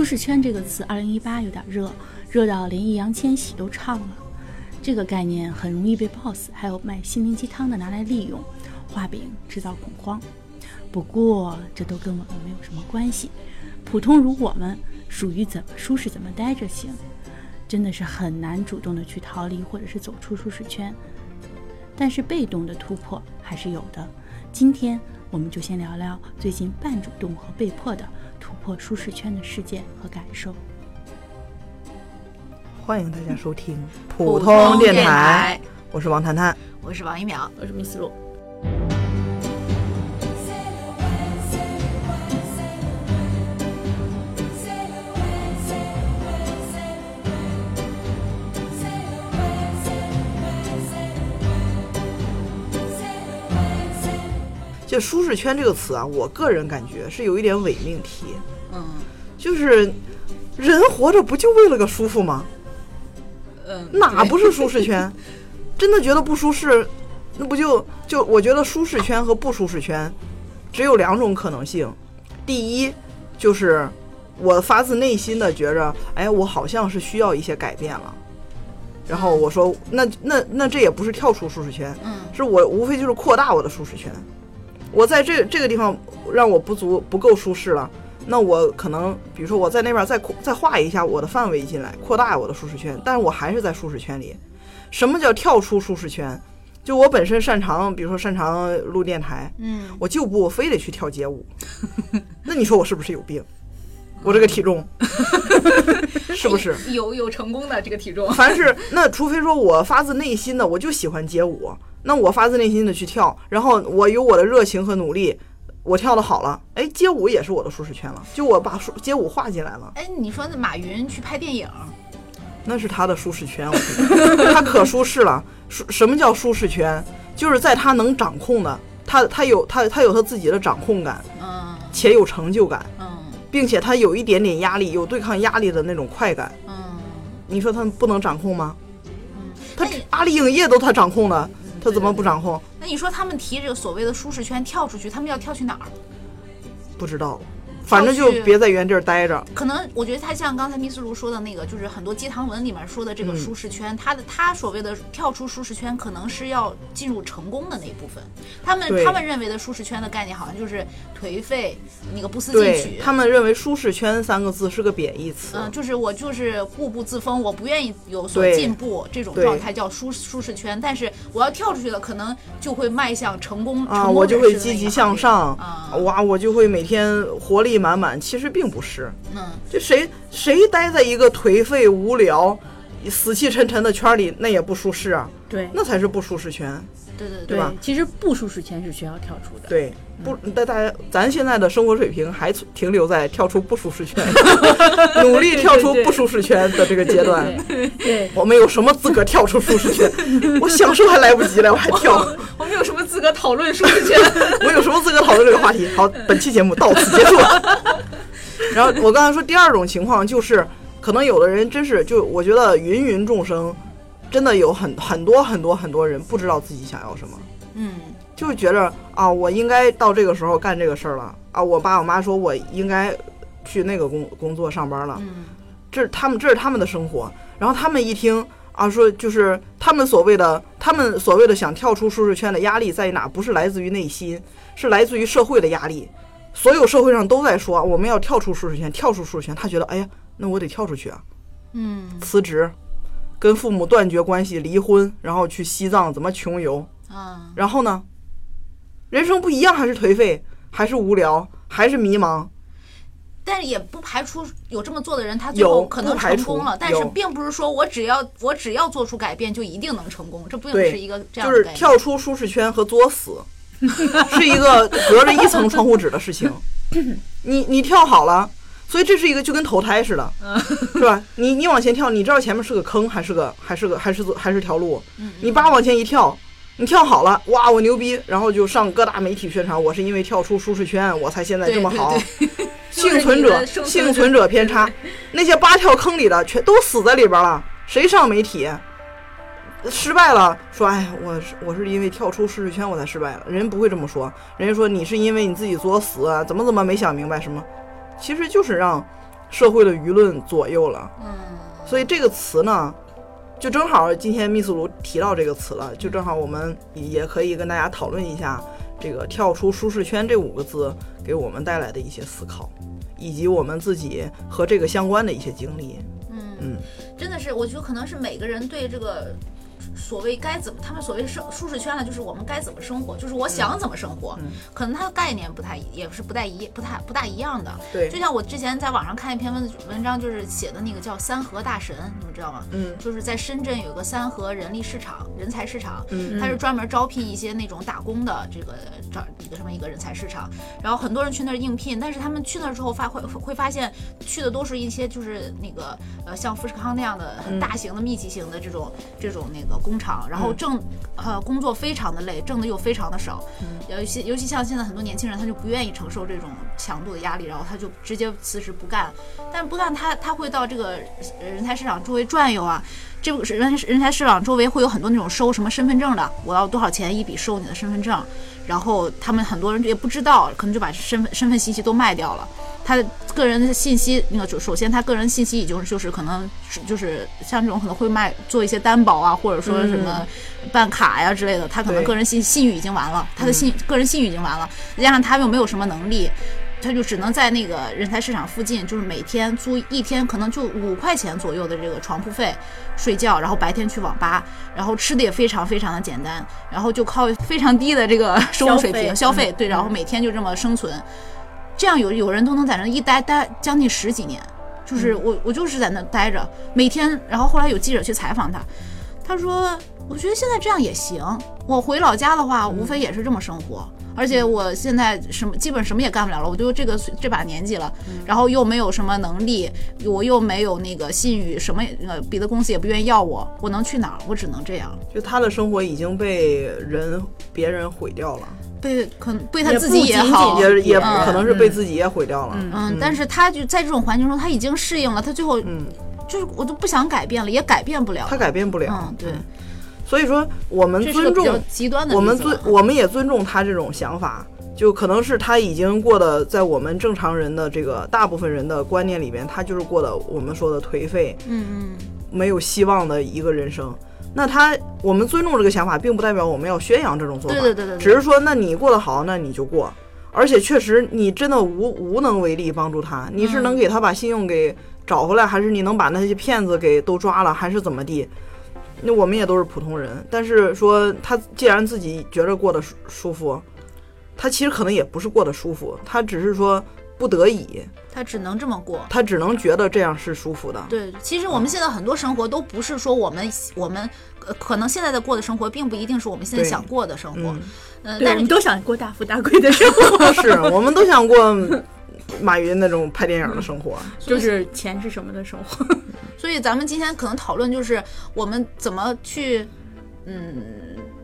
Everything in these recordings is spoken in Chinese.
舒适圈这个词，二零一八有点热，热到连易烊千玺都唱了。这个概念很容易被 boss 还有卖心灵鸡汤的拿来利用，画饼制造恐慌。不过这都跟我们没有什么关系。普通如我们，属于怎么舒适怎么待着行，真的是很难主动的去逃离或者是走出舒适圈。但是被动的突破还是有的。今天我们就先聊聊最近半主动和被迫的破舒适圈的事件和感受。欢迎大家收听普通电台，我是王谈谈。我是王一淼，我是密斯路。这舒适圈这个词啊，我个人感觉是有一点伪命题。嗯就是人活着不就为了个舒服吗？嗯，哪不是舒适圈？真的觉得不舒适，那不就就我觉得舒适圈和不舒适圈只有两种可能性。第一就是我发自内心的觉着，哎，我好像是需要一些改变了。然后我说，那那那这也不是跳出舒适圈，嗯是我无非就是扩大我的舒适圈。我在这这个地方让我不足不够舒适了，那我可能比如说我在那边再扩再画一下我的范围进来，扩大我的舒适圈，但是我还是在舒适圈里。什么叫跳出舒适圈？就我本身擅长，比如说擅长录电台，嗯，我就不非得去跳街舞，那你说我是不是有病？我这个体重 是不是？有有成功的这个体重？凡是那，除非说我发自内心的我就喜欢街舞，那我发自内心的去跳，然后我有我的热情和努力，我跳的好了，哎，街舞也是我的舒适圈了，就我把舒街舞画进来了，哎，你说那马云去拍电影，那是他的舒适圈，我觉得。他可舒适了。舒什么叫舒适圈？就是在他能掌控的，他他有他他有他自己的掌控感，嗯。且有成就感，嗯。并且他有一点点压力，有对抗压力的那种快感。嗯。你说他不能掌控吗？嗯，他阿里影业都他掌控的，他怎么不掌控？那你说他们提这个所谓的舒适圈跳出去，他们要跳去哪儿？不知道，反正就别在原地儿待着。可能我觉得他像刚才密斯卢说的那个，就是很多鸡汤文里面说的这个嗯舒适圈，他的他所谓的跳出舒适圈，可能是要进入成功的那一部分。他们他们认为的舒适圈的概念，好像就是颓废，那个不思进取。他们认为“舒适圈”三个字是个贬义词。嗯，就是我就是固步自封，我不愿意有所进步，这种状态叫舒舒适圈。但是我要跳出去了，可能就会迈向成功啊，成功我就会积极向上，啊哇，我就会每天活力满满。其实并不是，嗯，就谁谁待在一个颓废、无聊、死气沉沉的圈里，那也不舒适啊，对那才是不舒适圈。对对对吧其实不舒适圈是需要跳出的。对，不，大大家咱现在的生活水平还停留在跳出不舒适圈，努力跳出不舒适圈的这个阶段。对，我们有什么资格跳出舒适圈？我享受还来不及了，我还跳。我们有什么资格讨论舒适圈？我有什么资格讨论这个话题？好，本期节目到此结束。然后我刚才说第二种情况就是，可能有的人真是就我觉得芸芸众生，真的有很很多很多很多人不知道自己想要什么，嗯就是觉着啊，我应该到这个时候干这个事儿了啊，我爸我妈说我应该去那个工工作上班了，嗯这是他们这是他们的生活，然后他们一听啊，说就是他们所谓的他们所谓的想跳出舒适圈的压力在于哪？不是来自于内心，是来自于社会的压力。所有社会上都在说我们要跳出舒适圈，跳出舒适圈。他觉得哎呀，那我得跳出去啊，嗯辞职，跟父母断绝关系，离婚，然后去西藏怎么穷游，啊，然后呢，人生不一样，还是颓废，还是无聊，还是迷茫。但是也不排除有这么做的人，他最后可能成功了，但是并不是说我只要我只要做出改变就一定能成功，这并不对是一个这样就是的概念。跳出舒适圈和作死，是一个隔着一层窗户纸的事情。你你跳好了，所以这是一个就跟投胎似的，是吧？你你往前跳，你知道前面是个坑还是个还是个还是还是条路？你叭往前一跳，你跳好了，哇，我牛逼！然后就上各大媒体宣传，我是因为跳出舒适圈，我才现在这么好。幸存者幸存者偏差，那些八跳坑里的全都死在里边了，谁上媒体？失败了，说哎，我是我是因为跳出舒适圈我才失败了。人不会这么说，人家说你是因为你自己作死啊，怎么怎么没想明白什么，其实就是让社会的舆论左右了。嗯，所以这个词呢，就正好今天密斯卢提到这个词了，就正好我们也可以跟大家讨论一下这个“跳出舒适圈”这五个字给我们带来的一些思考，以及我们自己和这个相关的一些经历。嗯嗯真的是，我觉得可能是每个人对这个所谓该怎么，他们所谓生舒适圈呢，就是我们该怎么生活，就是我想怎么生活，嗯。可能它的概念不太，也是不太一不太不大一样的。对。就像我之前在网上看一篇文文章，就是写的那个叫三和大神，你们知道吗？嗯。就是在深圳有个三和人力市场、人才市场，嗯。它是专门招聘一些那种打工的这个招一个什么一个人才市场，然后很多人去那儿应聘，但是他们去那儿之后发会会发现去的都是一些就是那个呃像富士康那样的很大型的密集型的这种、这种那个工厂，然后挣呃工作非常的累，挣的又非常的少，尤其尤其像现在很多年轻人他就不愿意承受这种强度的压力，然后他就直接辞职不干，但不干他他会到这个呃人才市场周围转悠啊。这个人人才市场周围会有很多那种收什么身份证的，我要多少钱一笔收你的身份证，然后他们很多人也不知道，可能就把身份身份信息都卖掉了。他的个人的信息，那个首首先他个人信息已经就是可能就是像这种可能会卖做一些担保啊，或者说什么办卡呀之类的，他可能个人信信誉已经完了，他的信个人信誉已经完了，再加上他又没有什么能力。他就只能在那个人才市场附近，就是每天租一天，可能就五块钱左右的这个床铺费，睡觉，然后白天去网吧，然后吃的也非常非常的简单，然后就靠非常低的这个收入水平消费，对，然后每天就这么生存，这样有有人都能在那一待待将近十几年，就是我我就是在那待着，每天，然后后来有记者去采访他，他说我觉得现在这样也行，我回老家的话，无非也是这么生活。而且我现在什么基本什么也干不了了，我就这个这把年纪了，然后又没有什么能力，我又没有那个信誉，什么呃别的公司也不愿意要我，我能去哪儿？我只能这样，就他的生活已经被人别人毁掉了，被可能被他自己也好，仅也也嗯。可能是被自己也毁掉了。嗯，但是他就在这种环境中，他已经适应了，他最后嗯，就是我都不想改变了，也改变不了。他。改变不了。嗯，对，所以说我们尊重极端的我们尊我们也尊重他这种想法，就可能是他已经过的在我们正常人的这个大部分人的观念里边，他就是过的我们说的颓废、嗯嗯，没有希望的一个人生。那他我们尊重这个想法，并不代表我们要宣扬这种做法，对对对对对只是说，那你过得好，那你就过。而且确实，你真的无无能为力帮助他，你是能给他把信用给找回来，还是你能把那些骗子给都抓了，还是怎么地？那我们也都是普通人，但是说他既然自己觉着过得舒舒服，他其实可能也不是过得舒服，他只是说不得已，他只能这么过。他只能觉得这样是舒服的。对，其实我们现在很多生活都不是说我们我们呃可能现在的过的生活，并不一定是我们现在想过的生活。嗯，但是你都想过大富大贵的生活，是我们都想过马云那种拍电影的生活。就是钱是什么的生活。所以咱们今天可能讨论就是我们怎么去，嗯，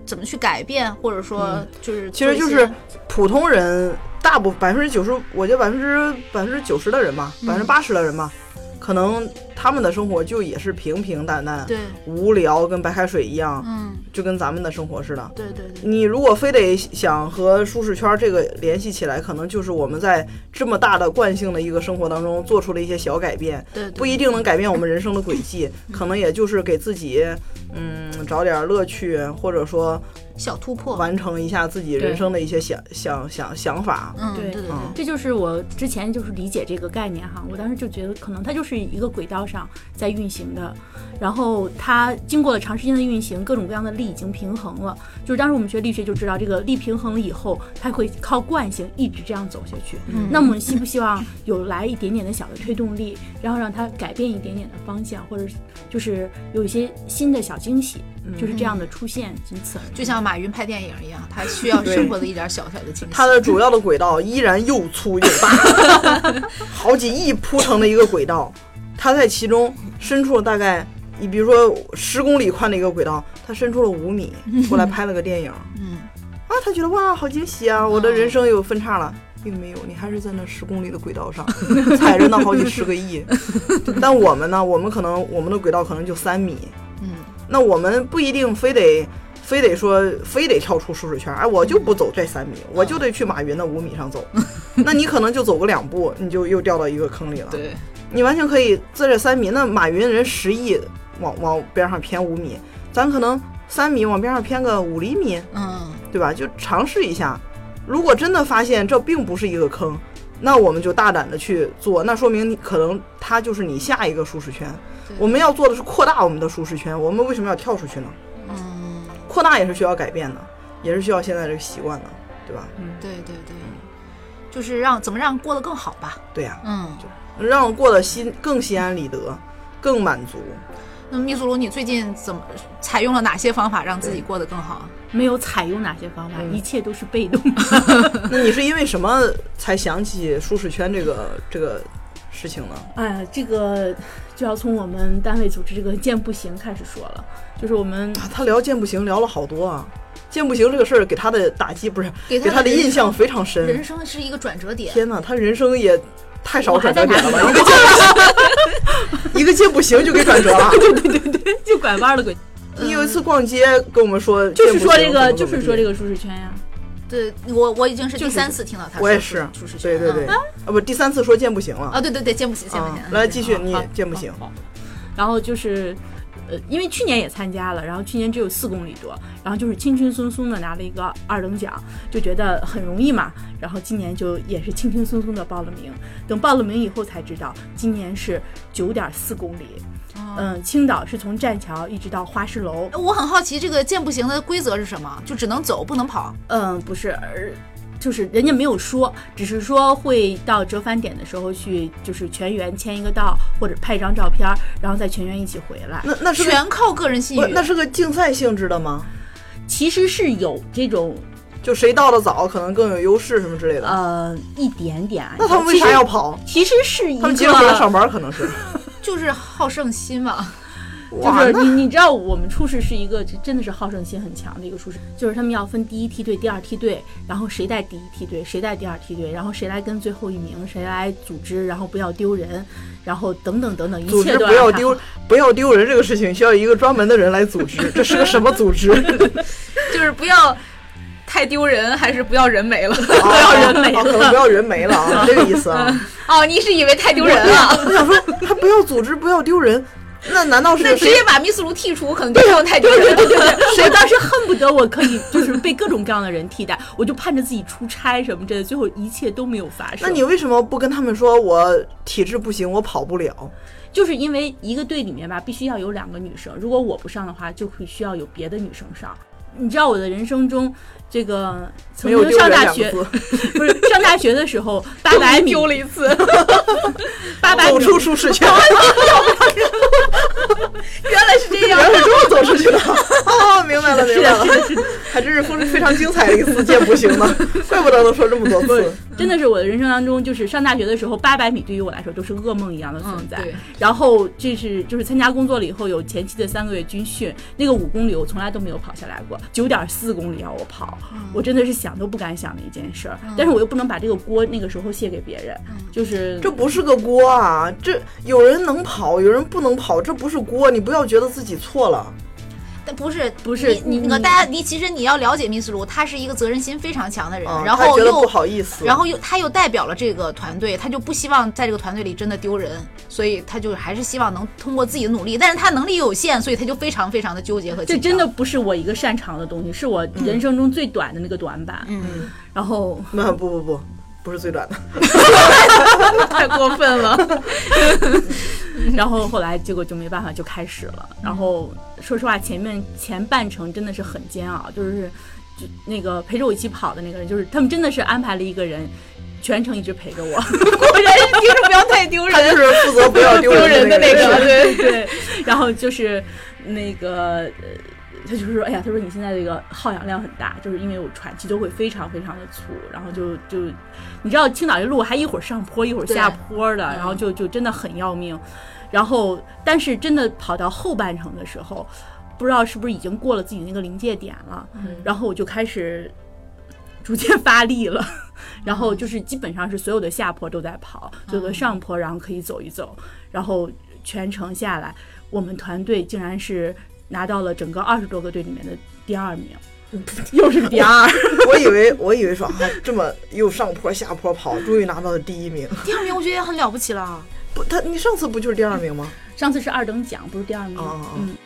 怎么去改变，或者说就是嗯其实就是普通人，大部百分之九十，我觉得百分之百分之九十的人吧，百分之八十的人吧，可能他们的生活就也是平平淡淡，对，无聊，跟白开水一样，嗯，就跟咱们的生活似的。对对对，你如果非得想和舒适圈这个联系起来，可能就是我们在这么大的惯性的一个生活当中做出了一些小改变，对对。不一定能改变我们人生的轨迹，可能也就是给自己，嗯，找点乐趣，或者说小突破，完成一下自己人生的一些想想想想法。嗯，对对对这就是我之前就是理解这个概念哈，我当时就觉得可能它就是一个轨道上在运行的，然后它经过了长时间的运行，各种各样的力已经平衡了。就是当时我们学力学就知道，这个力平衡了以后，它会靠惯性一直这样走下去。嗯那我们希不希望有来一点点的小的推动力，然后让它改变一点点的方向，或者就是有一些新的小惊喜，就是这样的出现，仅此而已。就像马云拍电影一样，他需要 生活的一点小小的惊喜。他的主要的轨道依然又粗又大，好几亿铺成的一个轨道，他在其中伸出了大概，你比如说十公里宽的一个轨道，他伸出了五米，过来拍了个电影。嗯，啊，他觉得哇，好惊喜啊！我的人生有分叉了，并没有，你还是在那十公里的轨道上，踩着那好几十个亿。但我们呢，我们可能我们的轨道可能就三米，嗯，那我们不一定非得非得说非得跳出舒适圈，哎，我就不走这三米，我就得去马云的五米上走。那你可能就走个两步，你就又掉到一个坑里了。对，你完全可以在这三米，那马云人十亿往往边上偏五米，咱可能三米往边上偏个五厘米，嗯，对吧？就尝试一下。如果真的发现这并不是一个坑，那我们就大胆的去做，那说明你可能它就是你下一个舒适圈。我们要做的是扩大我们的舒适圈，我们为什么要跳出去呢？嗯，扩大也是需要改变的，也是需要现在这个习惯的，对吧？嗯对对对，就是让怎么让过得更好吧。对呀、嗯，就让我过得心更心安理得，更满足。那么密苏鲁，你最近怎么采用了哪些方法让自己过得更好？没有采用哪些方法，嗯一切都是被动。那你是因为什么才想起舒适圈这个这个事情呢？哎，这个就要从我们单位组织这个健步行开始说了，就是我们啊，他聊健步行聊了好多啊。健步行这个事儿给他的打击不是给给他的印象非常深人。生是一个转折点。天哪，他人生也太少转折点了吧？一个健 一个健步行就给转折了。对对对对就拐弯了鬼，你有一次逛街跟我们说，就是说这个，就是说这个舒适圈呀。对我，我已经是第三次听到他说我也是舒适圈。对对对，嗯啊不，第三次说健步行了啊，对对对，健步行，健步行来继续，你健步行。好然后就是，呃，因为去年也参加了，然后去年只有四公里多，然后就是轻轻松松的拿了一个二等奖，就觉得很容易嘛。然后今年就也是轻轻松松的报了名，等报了名以后才知道，今年是九点四公里。嗯，青岛是从栈桥一直到花市楼。我很好奇，这个健步行的规则是什么？就只能走，不能跑。嗯，不是，而就是人家没有说，只是说会到折返点的时候去，就是全员签一个到，或者拍一张照片，然后再全员一起回来。那那是全靠个人信誉。那是个竞赛性质的吗？其实是有这种就谁到的早，可能更有优势什么之类的。呃一点点。那他们为啥要跑？其实？其实是一个，他们接着回来上班，可能是。就是好胜心嘛。就是你你知道我们初试是一个真的是好胜心很强的一个初试，就是他们要分第一梯队、第二梯队，然后谁带第一梯队，谁带第二梯队，然后谁来跟最后一名，谁来组织，然后不要丢人，然后等等等等，一组织切都不要丢不要丢人这个事情，需要一个专门的人来组织。这是个什么组织？就是不要太丢人，还是不要人没了？不要人没了可能不要人没了啊，这个意思啊。哦，你是以为太丢人了？我想说，还不要组织，不要丢人，那难道是那直接把密斯卢剔除，可能就不用太丢人了。对对对，我当时恨不得我可以就是被各种各样的人替代，我就盼着自己出差什么之类的，最后一切都没有发生。那你为什么不跟他们说我体质不行，我跑不了？就是因为一个队里面吧，必须要有两个女生，如果我不上的话，就会需要有别的女生上。你知道我的人生中，这个曾经上大学 不是上大学的时候，八百米丢了一次。八百米走出舒适圈，原来是这样原。来是这么走出去的。哦，明白了，明白了，还真是非非常精彩的一次健步行呢，怪不得能说这么多次。真的是我的人生当中，就是上大学的时候，八百米对于我来说都是噩梦一样的存在。嗯然后这是就是参加工作了以后，有前期的三个月军训，那个五公里我从来都没有跑下来过，九点四公里要我跑，我真的是想都不敢想的一件事儿。但是我又不能把这个锅那个时候卸给别人，就是这不是个锅啊！这有人能跑，有人不能跑，这不是锅，你不要觉得自己错了。但不是不是你你你那个大家，你其实你要了解密斯卢，他是一个责任心非常强的人，啊，然后又不好意思，然后又他又代表了这个团队，他就不希望在这个团队里真的丢人，所以他就还是希望能通过自己的努力，但是他能力有限，所以他就非常非常的纠结和这真的不是我一个擅长的东西，是我人生中最短的那个短板。嗯，然后那不不不，不是最短的。太过分了。然后后来结果就没办法，就开始了。然后说实话，前面前半程真的是很煎熬，就是就那个陪着我一起跑的那个人，就是他们真的是安排了一个人。全程一直陪着我，果然是听着不要太丢人他人。就是负责不要丢丢人的那个对对。然后就是那个，呃他就是说，哎呀，他说你现在这个耗氧量很大，就是因为我喘气都会非常非常的粗，然后就就，你知道青岛这路还一会儿上坡一会儿下坡的，然后就就真的很要命。然后，但是真的跑到后半程的时候，不知道是不是已经过了自己那个临界点了，然后我就开始逐渐发力了。然后就是基本上是所有的下坡都在跑，所有的上坡然后可以走一走，然后全程下来，我们团队竟然是拿到了整个二十多个队里面的第二名，又是第二。我以为我以为说啊，这么又上坡下坡跑，终于拿到了第一名。第二名我觉得也很了不起了。不，他你上次不就是第二名吗？上次是二等奖，不是第二名。嗯。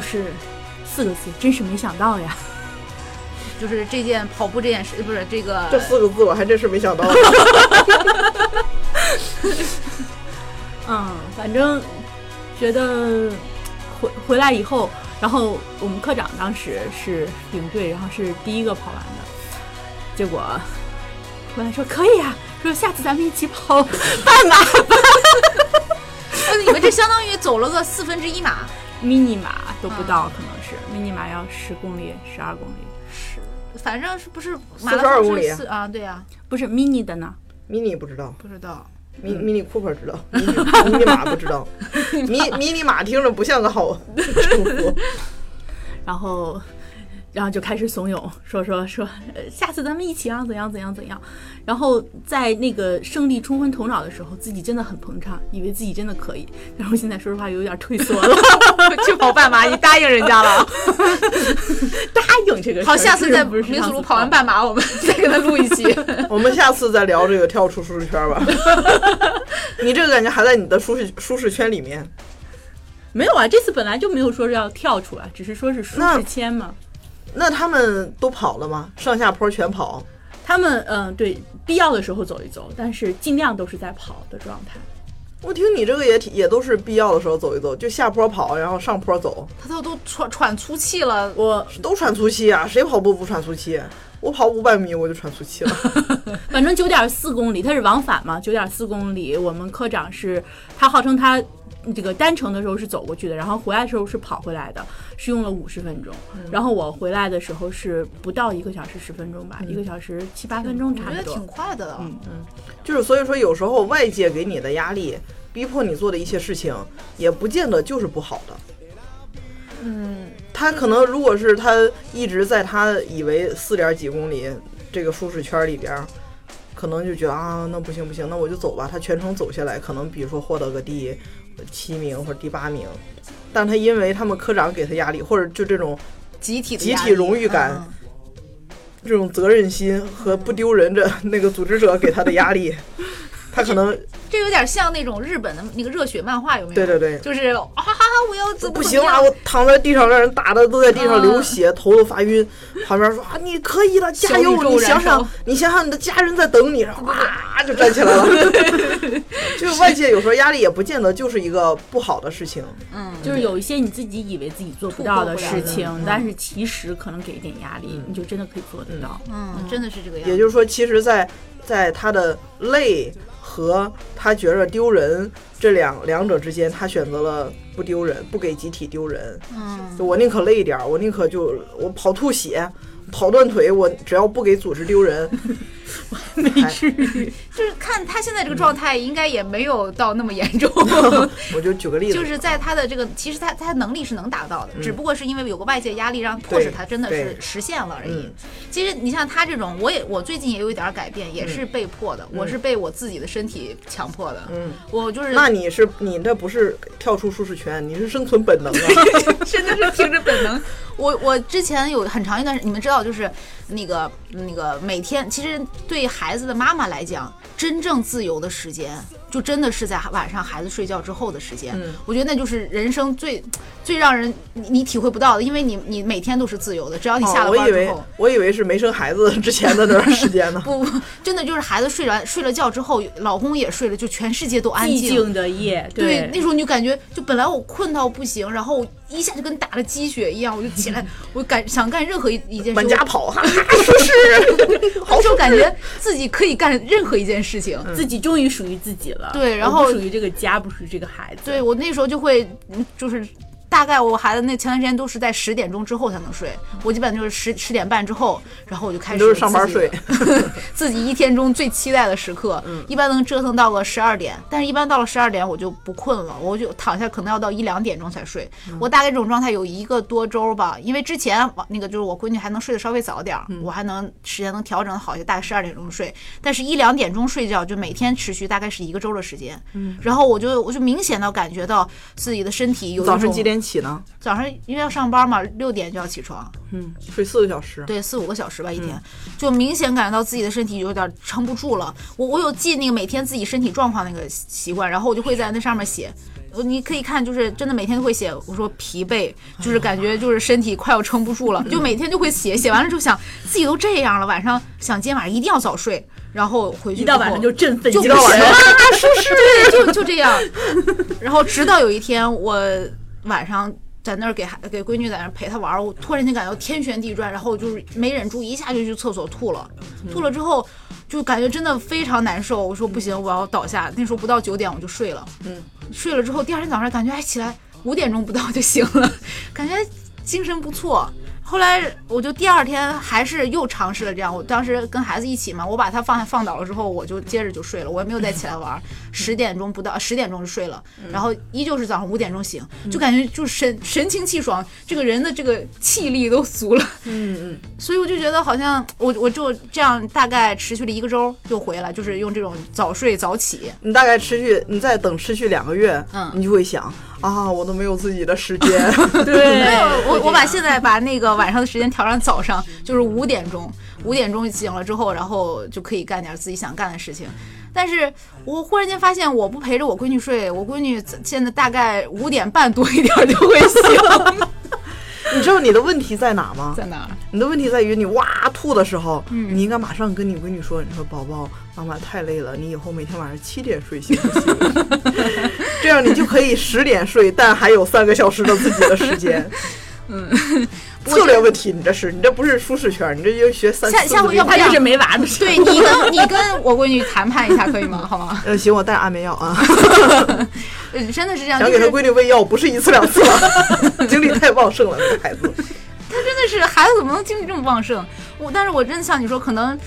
就是四个字，真是没想到呀！就是这件跑步这件事，不是这个这四个字我还真是没想到。嗯，反正觉得回回来以后，然后我们科长当时是领队，然后是第一个跑完的，结果回来说可以啊，说下次咱们一起跑半马、吧你们这相当于走了个四分之一马，mini 马都不到，可能是 mini 马要十公里、十二公里，反正是不是马拉松42公里是四啊？对呀、不是 mini 的呢。mini 不知道不知道。，mini mini Cooper 知道，mini mini 马不知道，迷迷你马听着不像个好 称呼。然后，然后就开始怂恿，说说说，呃，下次咱们一起啊，怎样怎样怎样。然后在那个胜利冲昏头脑的时候，自己真的很膨胀，以为自己真的可以。然后现在说实话有点退缩了，去跑半马，你答应人家了。答应这个事儿。好，下次再不是民宿路跑完半马，我们再跟他录一期。我们下次再聊这个跳出舒适圈吧。你这个感觉还在你的舒适舒适圈里面。没有啊，这次本来就没有说是要跳出来，只是说是舒适圈嘛。那他们都跑了吗？上下坡全跑？他们嗯、对，必要的时候走一走，但是尽量都是在跑的状态。我听你这个也挺也都是必要的时候走一走，就下坡跑，然后上坡走，他都都喘喘粗气了，我都喘粗气啊！谁跑步不喘粗气？我跑五百米我就喘粗气了。反正九点四公里，它是往返嘛，九点四公里。我们科长是他号称他这个单程的时候是走过去的，然后回来的时候是跑回来的，是用了五十分钟。然后我回来的时候是不到一个小时十分钟吧，一个小时七八分钟我觉得差不多。挺快的了。嗯嗯就是所以说，有时候外界给你的压力，逼迫你做的一些事情，也不见得就是不好的。嗯，他可能如果是他一直在他以为四点几公里这个舒适圈里边儿，可能就觉得啊，那不行不行，那我就走吧。他全程走下来，可能比如说获得个第七名或者第八名，但他因为他们科长给他压力，或者就这种集体集体荣誉感嗯这种责任心和不丢人的那个组织者给他的压力，他可能这有点像那种日本的那个热血漫画，有没有？对对对就是啊哈哈哈，我要怎么不行了，我躺在地上，让人打的都在地上流嗯血，头都发晕。旁边说啊，你可以了，加油！你想想，你想想，你的家人在等你，然后哇就站起来了。就是外界有时候压力也不见得就是一个不好的事情。嗯，就是有一些你自己以为自己做不到的事情，嗯但是其实可能给一点压力，你就真的可以做得到。嗯，真的是这个样子。也就是说，其实在，在他的累和他觉着丢人这两两者之间，他选择了不丢人，不给集体丢人。嗯，就我宁可累一点，我宁可就我跑吐血。跑断腿，我只要不给组织丢人，没至于。就是看他现在这个状态，应该也没有到那么严重。我就举个例子，就是在他的这个，其实他他能力是能达到的，只不过是因为有个外界压力，让迫使他真的是实现了而已嗯。其实你像他这种，我也我最近也有一点改变，也是被迫的，我是被我自己的身体强迫的。嗯，我就是那你是你那不是跳出舒适圈，你是生存本能啊。真的是凭着本能。我我之前有很长一段，你们知道，就是那个那个每天，其实对孩子的妈妈来讲，真正自由的时间，就真的是在晚上孩子睡觉之后的时间。嗯我觉得那就是人生最最让人你你体会不到的，因为你你每天都是自由的，只要你下哦，了我以为班之后。我以为是没生孩子之前的那段时间呢。不不，真的就是孩子睡完睡了觉之后，老公也睡了，就全世界都安寂静。的夜，对，那时候你就感觉，就本来我困到不行，然后一下就跟打了鸡血一样，我就起来，我感想干任何一一件事，满家跑，哈 哈，舒适。我那时候感觉自己可以干任何一件事情。自己终于属于自己了。对然后不属于这个家，不属于这个孩子。对我那时候就会，嗯就是大概我孩子那前段时间都是在十点钟之后才能睡，我基本就是十十点半之后，然后我就开始都是上班睡，自己一天中最期待的时刻，一般能折腾到个十二点，但是一般到了十二点我就不困了，我就躺下可能要到一两点钟才睡。我大概这种状态有一个多周吧，因为之前那个就是我闺女还能睡得稍微早点儿，我还能时间能调整好一些，大概十二点钟睡，但是一两点钟睡觉就每天持续大概是一个周的时间，然后我就我就明显的感觉到自己的身体有一种早上几？点起呢？早上因为要上班嘛，六点就要起床，嗯，睡四个小时。对，四五个小时吧一天，就明显感觉到自己的身体有点撑不住了。我我有记那个每天自己身体状况那个习惯，然后我就会在那上面写。呃你可以看，就是真的每天都会写。我说疲惫，就是感觉就是身体快要撑不住了，就每天就会写。写完了之后想自己都这样了，晚上想今天晚上一定要早睡，然后回去一到晚上就振奋就精神不行啊，是是，对，就就这样。然后直到有一天，我晚上在那儿给孩给闺女在那儿陪她玩儿，我突然间感觉天旋地转，然后就是没忍住，一下就去厕所吐了。吐了之后，就感觉真的非常难受。我说不行，我要倒下。那时候不到九点我就睡了，嗯，睡了之后第二天早上感觉还起来五点钟不到就醒了，感觉精神不错。后来我就第二天还是又尝试了这样，我当时跟孩子一起嘛，我把他放下放倒了之后，我就接着就睡了，我也没有再起来玩儿。十点钟不到，十点钟就睡了，然后依旧是早上五点钟醒，就感觉就神神清气爽，这个人的这个气力都足了。嗯嗯，所以我就觉得好像我我就这样大概持续了一个周就回来，就是用这种早睡早起。你大概持续，你再等持续两个月，嗯你就会想啊，我都没有自己的时间。对我我把现在把那个晚上的时间调成早上，就是五点钟，五点钟醒了之后，然后就可以干点自己想干的事情。但是我忽然间发现，我不陪着我闺女睡，我闺女现在大概五点半多一点就会醒。你知道你的问题在哪吗？在哪儿？你的问题在于你哇吐的时候，嗯你应该马上跟你闺女说，你说宝宝，妈妈太累了，你以后每天晚上七点睡行不行？这样你就可以十点睡，但还有三个小时的自己的时间。嗯策略问题，你这是你这不是舒适圈，你这就学三下下回要不这样他就是没娃的时候。对你跟你跟我闺女谈判一下可以吗？好吗？呃，行，我带安眠药啊，呃 真的是这样，想给他闺女喂药，不是一次两次了，精力太旺盛了，这个孩子。他真的是孩子怎么能精力这么旺盛？我但是我真的像你说，可能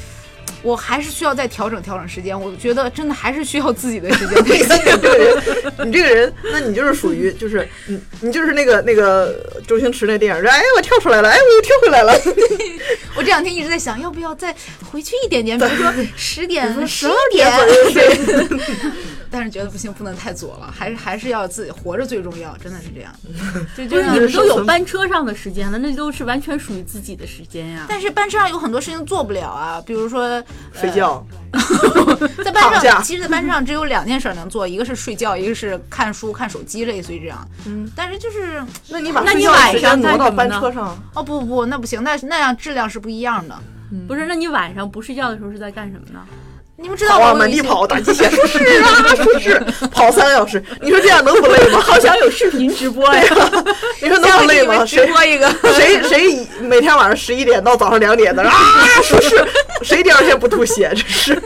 我还是需要再调整调整时间。我觉得真的还是需要自己的时间。你这个人，你这个人，那你就是属于就是你你就是那个那个周星驰那电影，说哎我跳出来了，哎我又跳回来了，我这两天一直在想，要不要再回去一点点，比如说 十点、十二点。但是觉得不行，不能太左了，还是还是要自己活着最重要，真的是这样。就不就你们都有班车上的时间了，那都是完全属于自己的时间呀。但是班车上有很多事情做不了啊，比如说睡觉，在班上，其实，在班上只有两件事能做，一个是睡觉，一个是看书、看手机，类似于这样。嗯，但是就是那你把那你睡觉时晚上间挪到干什么呢班车上，哦不不不，那不行，那那样质量是不一样的。不是，那你晚上不睡觉的时候是在干什么呢？你们知道跑啊我有一些满地跑，打鸡血，舒适啊舒适，跑三个小时，你说这样能不累吗？好想有视频直播呀！你说能不累吗？直谁播一个，谁谁 以每天晚上十一点到早上两点的啊，舒适，谁第二天不吐血？这是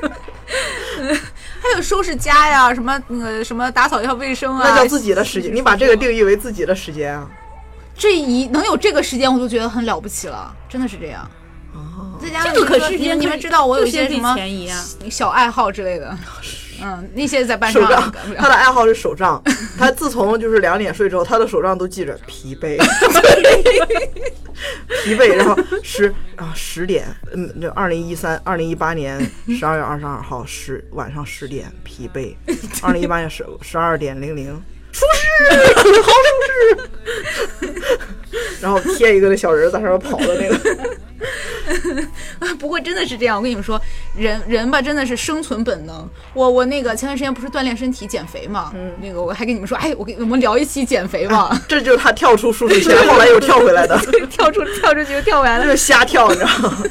还有收拾家呀，什么那个什么打扫一下卫生啊，那叫自己的时间，你把这个定义为自己的时间啊。这一能有这个时间，我就觉得很了不起了，真的是这样。再加上这个可你们是你们知道我有一些什么便宜啊？小爱好之类的，嗯，那些在班上他的爱好是手账。他自从就是两点睡之后，他的手账都记着疲惫，疲惫。然后十啊十点，嗯，就二零一三二零一八年十二月二十二号十晚上十点疲惫，二零一八年十十二点零零。舒适，好舒适。然后贴一个那小人在上面跑的那个，不过真的是这样，我跟你们说，人人吧真的是生存本能。我我那个前段时间不是锻炼身体减肥嘛，嗯那个我还跟你们说，哎，我给我们聊一期减肥吧，这就是他跳出舒适圈，后来又跳回来的，跳出跳出去又跳回来了就。是瞎跳，你知道吗？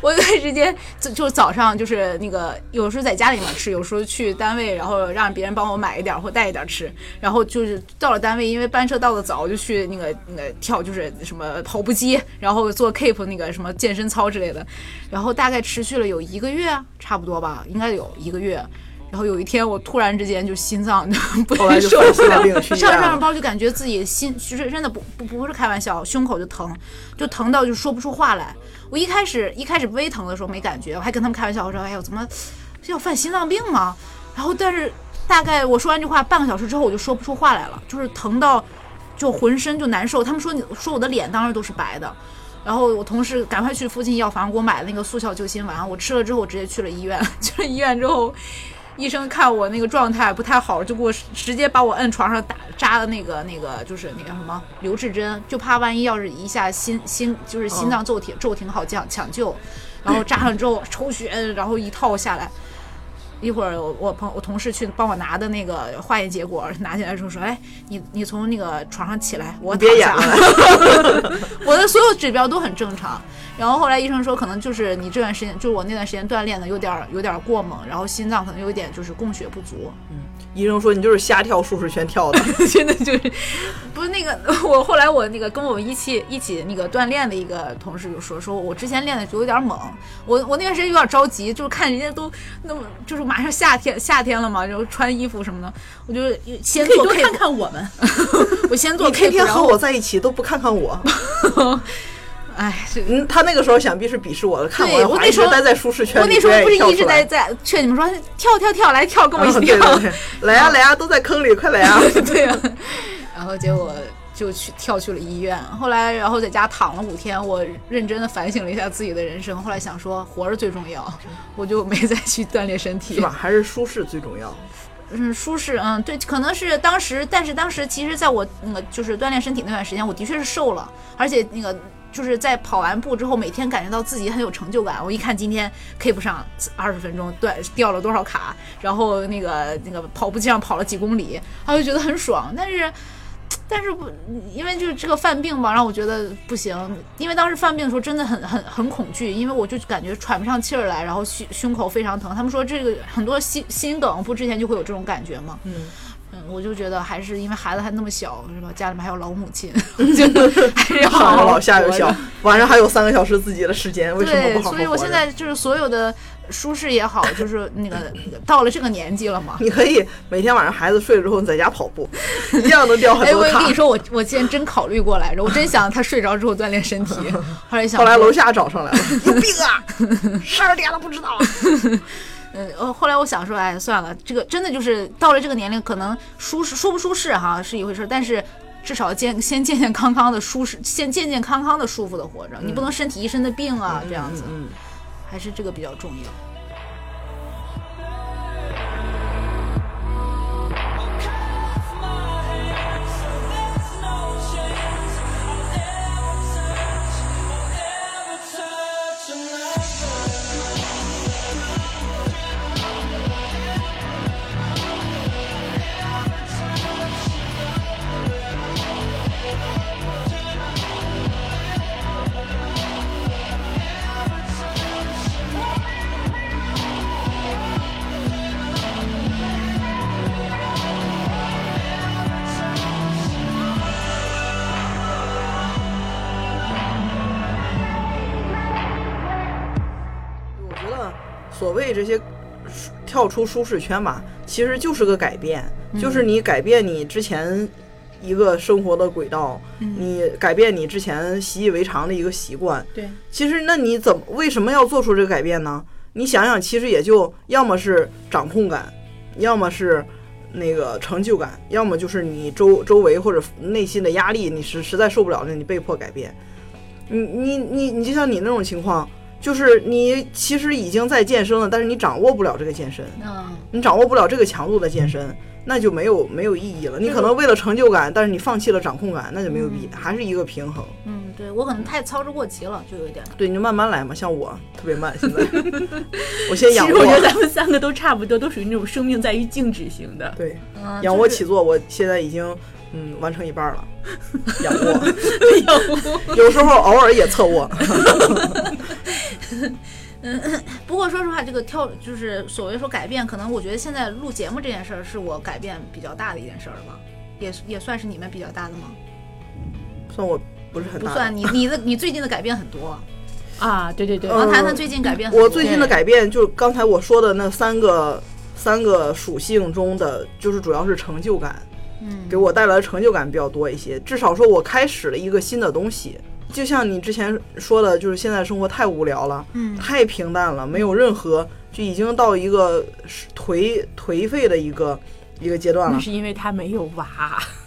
我有段时间就就早上就是那个，有时候在家里面吃，有时候去单位，然后让别人帮我买一点儿或带一点儿吃。然后就是到了单位，因为班车到的早，我就去那个那个跳，就是什么跑步机，然后做 keep 那个什么健身操之类的。然后大概持续了有一个月，差不多吧，应该有一个月。然后有一天，我突然之间就心脏不后来就受不了犯心脏病，上院了。上包就感觉自己心其实真的不不不是开玩笑，胸口就疼，就疼到就说不出话来。我一开始一开始微疼的时候没感觉，我还跟他们开玩笑，我说：“哎呦，怎么要犯心脏病吗？”然后但是大概我说完这话半个小时之后，我就说不出话来了，就是疼到就浑身就难受。他们说你说我的脸当时都是白的。然后我同事赶快去附近药房给我买了那个速效救心丸，我吃了之后我直接去了医院，去了医院之后，医生看我那个状态不太好，就给我直接把我摁床上打扎的那个那个就是那个什么留置针，就怕万一要是一下心心就是心脏骤停骤停好抢抢救，然后扎上之后抽血，然后一套下来。一会儿我我朋我同事去帮我拿的那个化验结果拿起来之后说，哎，你你从那个床上起来，我别演了，我的所有指标都很正常。然后后来医生说，可能就是你这段时间，就是我那段时间锻炼的有点儿有点儿过猛，然后心脏可能有一点就是供血不足。医生说你就是瞎跳舒适圈跳的，真的就是，不是那个我后来我那个跟我们一起一起那个锻炼的一个同事就说，说我之前练的就有点猛，我我那段时间有点着急，就是看人家都那么就是马上夏天夏天了嘛，然后穿衣服什么的，我就先做可以多看看我们。我先做 K，天天和我在一起都不看看我，哎，嗯，他那个时候想必是鄙视我的，看我我那时候待在舒适圈里，我那时候不是一直在在劝你们说跳跳跳来跳，跟我一啊起跳。来呀来呀，都在坑里，快来呀！对呀、然后结果就去跳去了医院，后来然后在家躺了五天，我认真的反省了一下自己的人生，后来想说活着最重要，我就没再去锻炼身体，是吧？？还是舒适最重要。嗯，舒适，嗯，对，可能是当时，但是当时其实在我那个就是锻炼身体那段时间，我的确是瘦了，而且那个。就是在跑完步之后，每天感觉到自己很有成就感。我一看今天 keep 上二十分钟，对，掉了多少卡，然后那个那个跑步机上跑了几公里，然后就觉得很爽。但是，但是不，因为就是这个犯病吧，让我觉得不行。因为当时犯病的时候真的很很很恐惧，因为我就感觉喘不上气儿来，然后胸胸口非常疼。他们说这个很多心心梗不之前就会有这种感觉嘛？嗯，我就觉得还是因为孩子还那么小，是吧？家里面还有老母亲，就还是要好好上有老下有小，晚上还有三个小时自己的时间，为什么，不好好所以我现在就是所有的舒适也好，就是那个到了这个年纪了嘛。你可以每天晚上孩子睡了之后，你在家跑步，一样能掉很哎，多卡我跟你。说，我我今天真考虑过来着，我真想他睡着之后锻炼身体。后来想，后来楼下找上来了，有病啊！十二点了不知道。呃，呃后来我想说，哎，算了，这个真的就是到了这个年龄，可能舒适舒不舒适哈是一回事，但是至少健先健健康康的舒适，先健健康康的舒服的活着，你不能身体一身的病啊，这样子，嗯，还是这个比较重要。这些舒跳出舒适圈嘛，其实就是个改变，就是你改变你之前一个生活的轨道，你改变你之前习以为常的一个习惯。对，其实那你怎么为什么要做出这个改变呢？你想想，其实也就要么是掌控感，要么是那个成就感，要么就是你周周围或者内心的压力，你实实在受不了了，你被迫改变。你你你你就像你那种情况，就是你其实已经在健身了，但是你掌握不了这个健身，嗯，你掌握不了这个强度的健身，那就没有没有意义了。你可能为了成就感，但是你放弃了掌控感，那就没有意义，还是一个平衡。嗯，对我可能太操之过急了，就有一点。对，你就慢慢来嘛。像我特别慢，现在 我先仰卧其实我，觉得咱们三个都差不多，都属于那种生命在于静止型的。对，嗯，仰就是卧起坐，我现在已经嗯完成一半了。仰卧，有时候偶尔也侧卧。嗯 不过说实话，这个跳就是所谓说改变，可能我觉得现在录节目这件事儿是我改变比较大的一件事儿了吧，也也算是你们比较大的吗？算我不是很大。不算，你你的你最近的改变很多。啊，对对对，呃王谈谈最近改变很多。我最近的改变就是刚才我说的那三个三个属性中的，就是主要是成就感，嗯给我带来的成就感比较多一些。至少说我开始了一个新的东西。就像你之前说的，就是现在生活太无聊了，嗯太平淡了，没有任何，就已经到一个颓颓废的一个一个阶段了。那是因为他没有娃。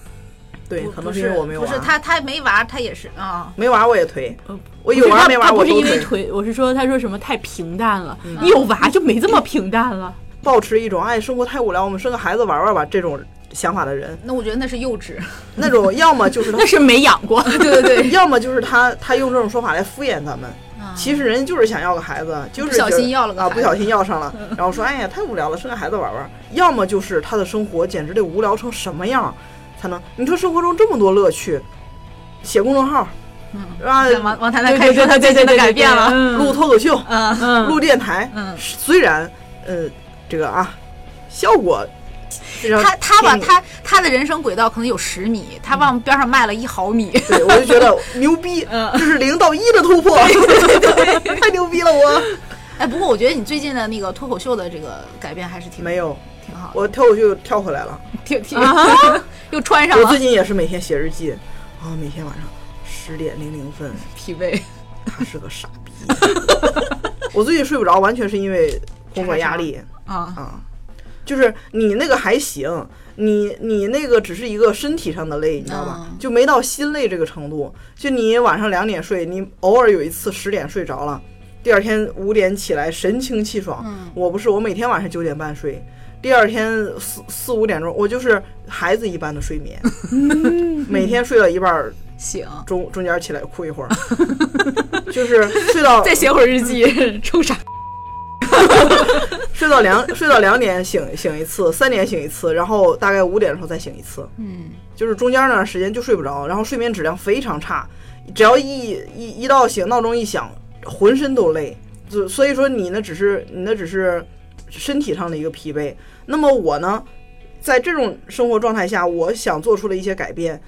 对，可能是是因为我没有娃，不是他他没娃，他也是啊。没娃我也颓，嗯我有娃没娃他不是我都颓。因为颓，我是说他说什么太平淡了，你有娃就没这么平淡了。保持一种哎生活太无聊，我们生个孩子玩玩吧这种想法的人，那我觉得那是幼稚。那种要么就是他 那是没养过，对对对，要么就是他他用这种说法来敷衍咱们，啊其实人家就是想要个孩子，就是不小心要了个不小心要上了，然后说哎呀太无聊了，生个孩子玩玩。要么就是他的生活简直得无聊成什么样才能？你说生活中这么多乐趣，写公众号，嗯是吧？王王谈谈开始说他最近的改变了。嗯录脱口秀，嗯嗯录电台，嗯，虽然呃这个啊效果他他吧，他他的人生轨道可能有十米，他往边上迈了一毫米。对，我就觉得 牛逼，嗯这是零到一的突破，太牛逼了我。哎，不过我觉得你最近的那个脱口秀的这个改变还是挺没有，挺好，我跳口秀跳回来了。挺挺又穿上了我最，近也是每天写日记，然后，每天晚上十点零零分，疲惫。他是个傻逼。我最近睡不着，完全是因为工作压力啊，啊。就是你那个还行，你你那个只是一个身体上的累，你知道吧？嗯就没到心累这个程度。就你晚上两点睡，你偶尔有一次十点睡着了，第二天五点起来神清气爽。嗯我不是，我每天晚上九点半睡，第二天四四五点钟，我就是孩子一般的睡眠，每天睡到一半儿，行，中中间起来哭一会儿，就是睡到 再写会儿日记，冲傻。睡到两睡到两点醒醒一次，三点醒一次，然后大概五点的时候再醒一次，嗯，就是中间那段时间就睡不着，然后睡眠质量非常差，只要一一一到醒闹钟一响，浑身都累，就所以说你那只是你那只是身体上的一个疲惫，那么我呢，在这种生活状态下，我想做出的一些改变，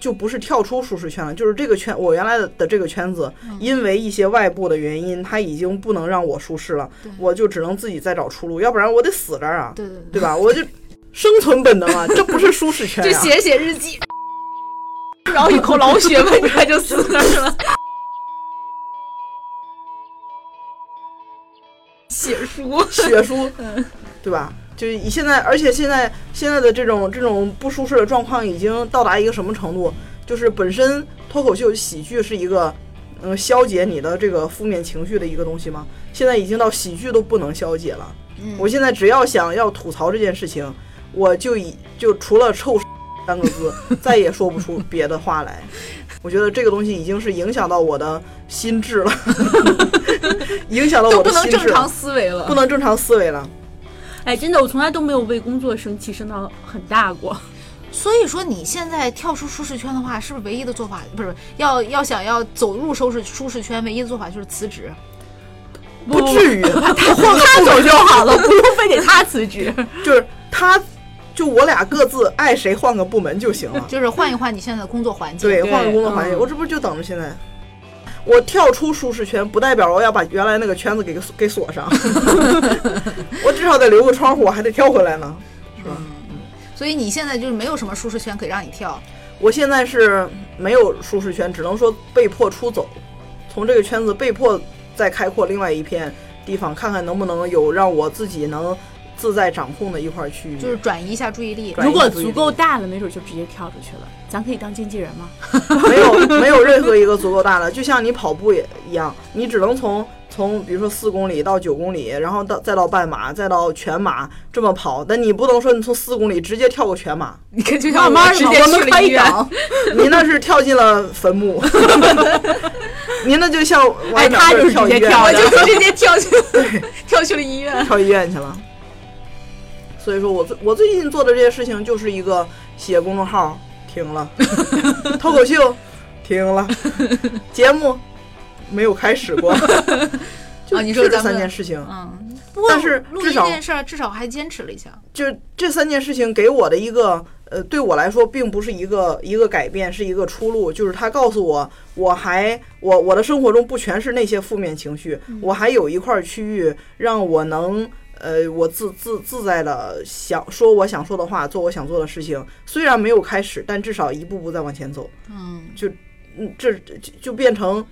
就不是跳出舒适圈了，就是这个圈，我原来的的这个圈子，因为一些外部的原因，它已经不能让我舒适了，我就只能自己再找出路，要不然我得死这儿啊，对对对，对吧？我就生存本能啊，这不是舒适圈、啊，就写写日记，然后一口老血喷出来就死那儿了。写书，血书，对吧？就是以现在，而且现在现在的这种这种不舒适的状况已经到达一个什么程度？就是本身脱口秀喜剧是一个，嗯，消解你的这个负面情绪的一个东西吗？现在已经到喜剧都不能消解了。嗯我现在只要想要吐槽这件事情，我就以就除了臭 三个字，再也说不出别的话来。我觉得这个东西已经是影响到我的心智了，影响到都我的不能正常思维了，不能正常思维了。哎，真的，我从来都没有为工作生气生到很大过。所以说，你现在跳出舒适圈的话，是不是唯一的做法？不是要要想要走入舒适舒适圈，唯一的做法就是辞职。不至于，他他走就好了，不用非得他辞职。就是他，就我俩各自爱谁换个部门就行了。就是换一换你现在的工作环境。对，换个工作环境，嗯我这不就等着现在？我跳出舒适圈，不代表我要把原来那个圈子给给锁上，少得留个窗户，我还得跳回来呢，是吧？所以你现在就是没有什么舒适圈可以让你跳。我现在是没有舒适圈，只能说被迫出走，从这个圈子被迫再开阔另外一片地方，看看能不能有让我自己能自在掌控的一块区域。就是转移一下注意力。如果足够大了，没准就直接跳出去了。咱可以当经纪人吗？没有没有任何一个足够大的，就像你跑步也一样，你只能从从比如说四公里到九公里，然后到再到半马，再到全马这么跑，但你不能说你从四公里直接跳过全马，你看，就像慢慢我直接去了医院。可以的你那是跳进了坟墓，您那就像哎往哪儿他就直接跳的我就直接跳去 跳去了医院。跳医院去了。所以说我最我最近做的这些事情，就是一个写公众号停了，脱口秀停了，节目没有开始过，就啊你说这三件事情。嗯，不过但是录至少音这件事儿，至少还坚持了一下。就这三件事情给我的一个呃，对我来说并不是一个一个改变，是一个出路。就是他告诉我，我还我我的生活中不全是那些负面情绪，我还有一块区域让我能呃，我自自自在的想说我想说的话，做我想做的事情。虽然没有开始，但至少一步步在往前走。嗯就嗯，这就就变成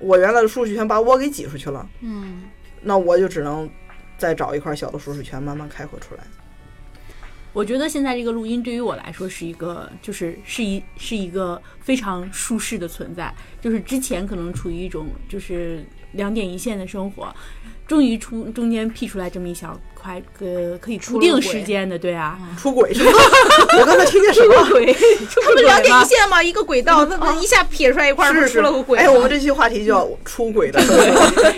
我原来的舒适圈把我给挤出去了。嗯，那我就只能再找一块小的舒适圈，慢慢开阔出来。我觉得现在这个录音对于我来说是一个，就是是一是一个非常舒适的存在。就是之前可能处于一种就是两点一线的生活，终于出中间辟出来这么一小块，呃，可以固定出了轨时间的，对啊，出轨是吗？我刚才听见什么？轨，他们两点一线嘛，一个轨道，那那一下撇出来一块儿，不是出了个轨。哎，我们这期话题叫出轨的。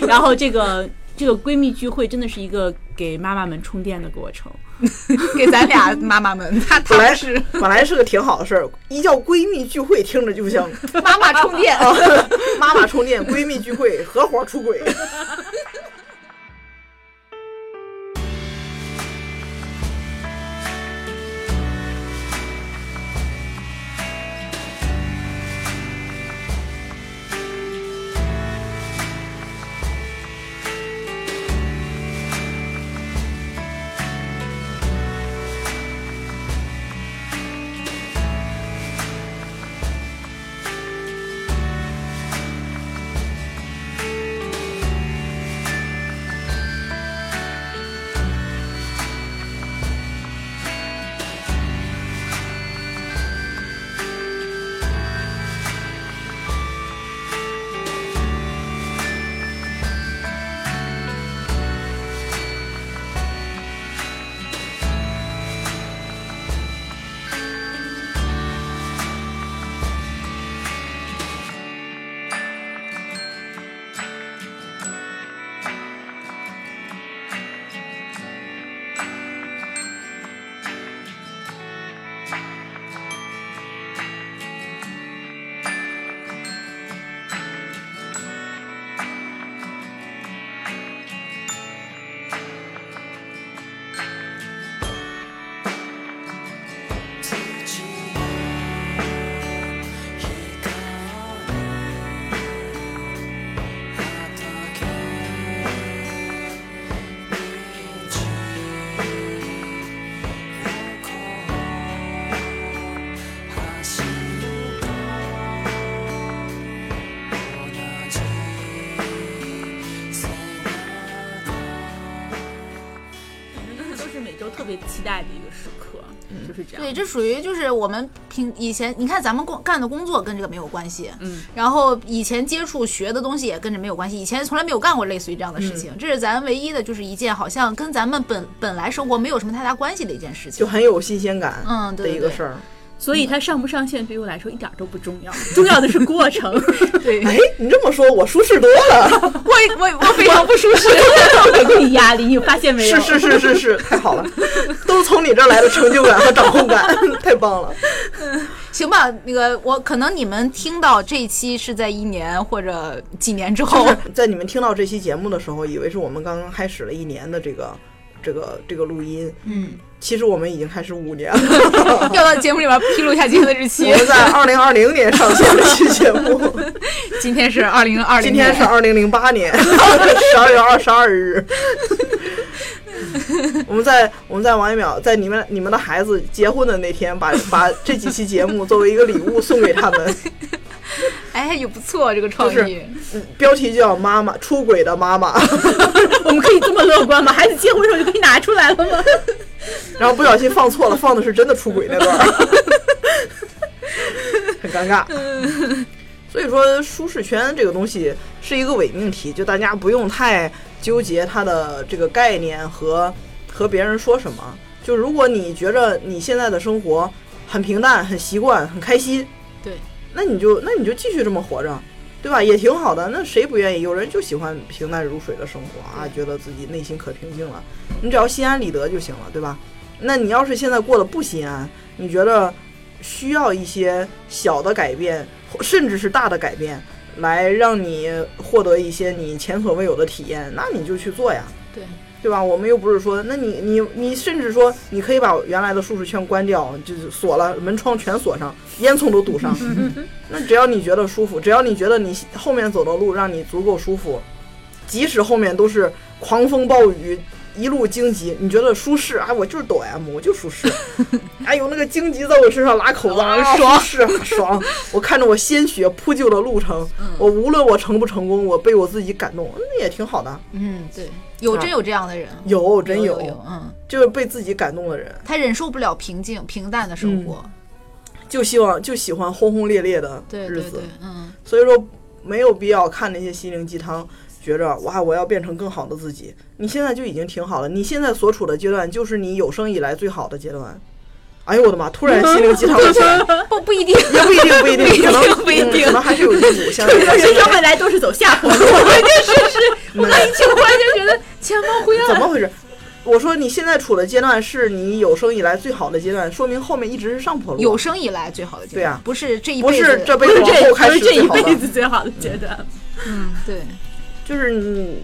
然后这个这个闺蜜聚会真的是一个给妈妈们充电的过程。给咱俩妈妈们，本来是本来是个挺好的事儿，一叫闺蜜聚会，听着就像妈妈充电。妈妈充电，闺蜜聚会，合伙出轨。特别期待的一个时刻，就是这样。对，这属于就是我们平以前，你看咱们工干的工作跟这个没有关系，嗯，然后以前接触学的东西也跟着没有关系，以前从来没有干过类似于这样的事情，这是咱唯一的就是一件好像跟咱们本本来生活没有什么太大关系的一件事情。就很有新鲜感嗯，对一个事儿。所以它上不上线对于我来说一点都不重要，重要的是过程。对，哎，你这么说，我舒适多了。我我我非常不舒适。我给你压力，你发现没有？是是是是是，太好了，都是从你这儿来的成就感和掌控感，太棒了。行吧，那个我可能你们听到这一期是在一年或者几年之后，在你们听到这期节目的时候，以为是我们刚刚开始了一年的这个这个这个录音，嗯，其实我们已经开始五年了。要到节目里面披露一下今天的日期 我。们在二零二零年上线这期节目，今天是二零二零，今天是二零零八年十二月二十二日。我们在我们在王一淼在你们你们的孩子结婚的那天，把把这几期节目作为一个礼物送给他们，哎，也不错，这个创就是意。嗯标题叫“妈妈出轨的妈妈”，我们可以这么乐观吗？孩子结婚的时候就可以拿出来了吗？然后不小心放错了，放的是真的出轨那段，很尴尬。所以说，舒适圈这个东西是一个伪命题，就大家不用太纠结它的这个概念和和别人说什么。就如果你觉着你现在的生活很平淡、很习惯、很开心，对，那你就那你就继续这么活着，对吧？也挺好的。那谁不愿意？有人就喜欢平淡如水的生活啊，觉得自己内心可平静了。你只要心安理得就行了，对吧？那你要是现在过得不心安，你觉得需要一些小的改变，或甚至是大的改变，来让你获得一些你前所未有的体验，那你就去做呀。对，对吧？我们又不是说，那你你你甚至说，你可以把原来的舒适圈关掉，就是锁了，门窗全锁上，烟囱都堵上。那只要你觉得舒服，只要你觉得你后面走的路让你足够舒服，即使后面都是狂风暴雨。一路荆棘，你觉得舒适？哎，我就是抖 M，我就舒适。哎呦，那个荆棘在我身上拉口子，啊、爽是啊爽。我看着我鲜血铺就的路程，我无论我成不成功，我被我自己感动，那也挺好的。嗯，对，有真有这样的人，有真有。有，嗯，就是被自己感动的人，他忍受不了平静平淡的生活，就希望就喜欢轰轰烈烈的日子。对，嗯，所以说没有必要看那些心灵鸡汤。觉着哇，我要变成更好的自己。你现在就已经挺好了，你现在所处的阶段就是你有生以来最好的阶段。哎呦我的妈！突然心灵鸡汤了起来，不不一定，也不一定，不一定，可能不一定。嗯可能还是有一股人 生本来都是走下坡路，关键是是，我刚一听，忽然就觉得前方灰暗。怎么回事？我说你现在处的阶段是你有生以来最好的阶段，说明后面一直是上坡路。有生以来最好的阶段，对啊不是这一不辈子，是这辈子往后开不是这一辈子最好的阶段。嗯，对，就是你，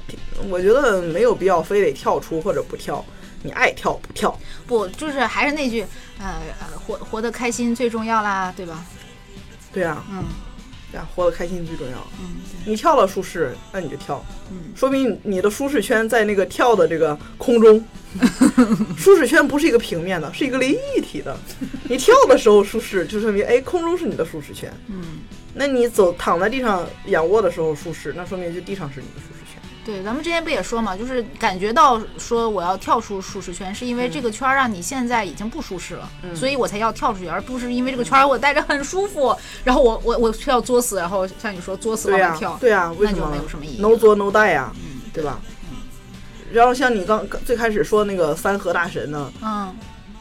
我觉得没有必要非得跳出或者不跳，你爱跳不跳。不就是还是那句，呃呃，活活得开心最重要啦，对吧？对啊，嗯对啊，活得开心最重要。嗯，你跳了舒适，那你就跳，嗯说明你的舒适圈在那个跳的这个空中。舒适圈不是一个平面的，是一个立体的。你跳的时候舒适，就说明哎，空中是你的舒适圈。嗯，那你走躺在地上仰卧的时候舒适，那说明就地上是你的舒适圈。对，咱们之前不也说嘛，就是感觉到说我要跳出舒适圈，是因为这个圈儿让你现在已经不舒适了，嗯所以我才要跳出去，而不是因为这个圈儿我待着很舒服，然后我我我非要作死，然后像你说作死往上跳，对呀、为那就没有什么意义 no 作 no die 呀、嗯，对吧？然后像你刚刚最开始说那个三河大神呢，嗯，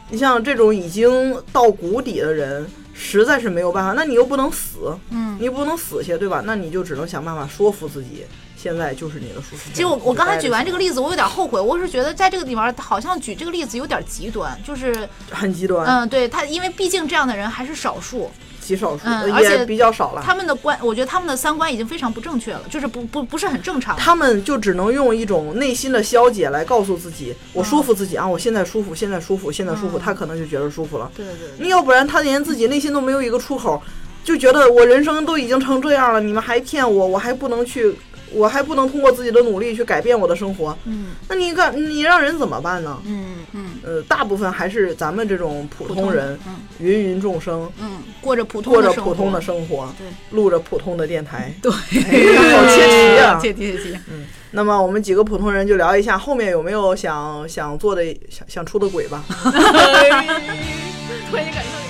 你像这种已经到谷底的人，实在是没有办法，那你又不能死，嗯你不能死去，对吧？那你就只能想办法说服自己，现在就是你的舒适圈。其实我我刚才举完这个例例子，我有点后悔，我是觉得在这个地方好像举这个例子有点极端，就是很极端，嗯，对他，因为毕竟这样的人还是少数，极少数，嗯而且比较少了。他们的观，我觉得他们的三观已经非常不正确了，就是不不不是很正常。他们就只能用一种内心的消解来告诉自己，我说服自己啊，我现在舒服，现在舒服，现在舒服，嗯他可能就觉得舒服了。对对对，你要不然他连自己内心都没有一个出口，就觉得我人生都已经成这样了，你们还骗我，我还不能去，我还不能通过自己的努力去改变我的生活，嗯。那你干你让人怎么办呢？嗯嗯，呃，大部分还是咱们这种普普通人，嗯。芸芸众生，嗯，过着普通过着普通的生活，对。录着普通的电台，对，哎好切题啊！切题切题，嗯那么我们几个普通人就聊一下后面有没有想想做的想想出的轨吧。突然间感觉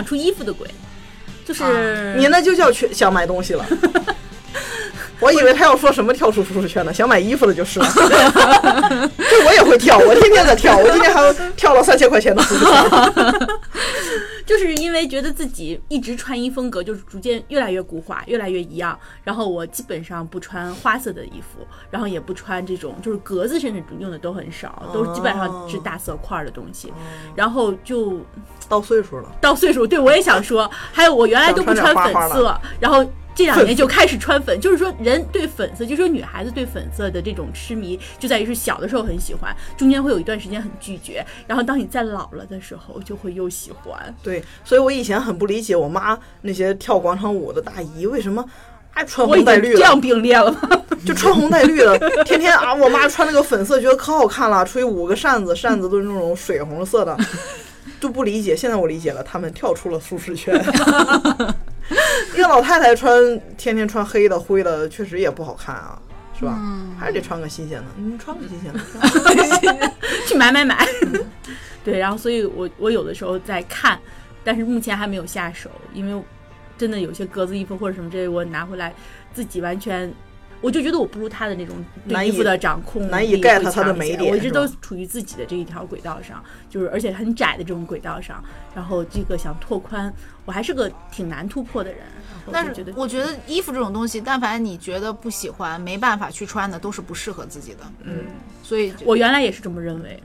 想出衣服的鬼，就是、啊你那就叫去想买东西了。我以为他要说什么跳出舒适圈呢，想买衣服的就是了。这我也会跳，我天天在跳，我今天还跳了三千块钱的舒适圈。就是因为觉得自己一直穿衣风格就是逐渐越来越固化，越来越一样。然后我基本上不穿花色的衣服，然后也不穿这种就是格子甚至用的都很少，都基本上是大色块儿的东西。然后就到岁数了，到岁数，对我也想说，还有我原来都不穿粉色，然后。这两年就开始穿粉，就是说人对粉色，就是说女孩子对粉色的这种痴迷，就在于是小的时候很喜欢，中间会有一段时间很拒绝，然后当你再老了的时候，就会又喜欢。对，所以我以前很不理解我妈那些跳广场舞的大姨为什么还穿红带绿经这样的，并列了吗？就穿红带绿的，天天啊，我妈穿那个粉色，觉得可好看了，出去五个扇子，扇子都是那种水红色的，就不理解。现在我理解了，他们跳出了舒适圈。一个老太太穿天天穿黑的灰的，确实也不好看啊，是吧？还是得穿个新鲜的，你穿个新鲜的。去买买买。对，然后所以我我有的时候在看，但是目前还没有下手，因为真的有些格子衣服或者什么之类，我拿回来自己完全。我就觉得我不如他的那种对难以衣服的掌控难以 get 他的美点我一直都处于自己的这一条轨道上，就是而且很窄的这种轨道上，然后这个想拓宽，我还是个挺难突破的人。但是我觉得衣服这种东西，但凡你觉得不喜欢、没办法去穿的，都是不适合自己的。嗯，所以我原来也是这么认为。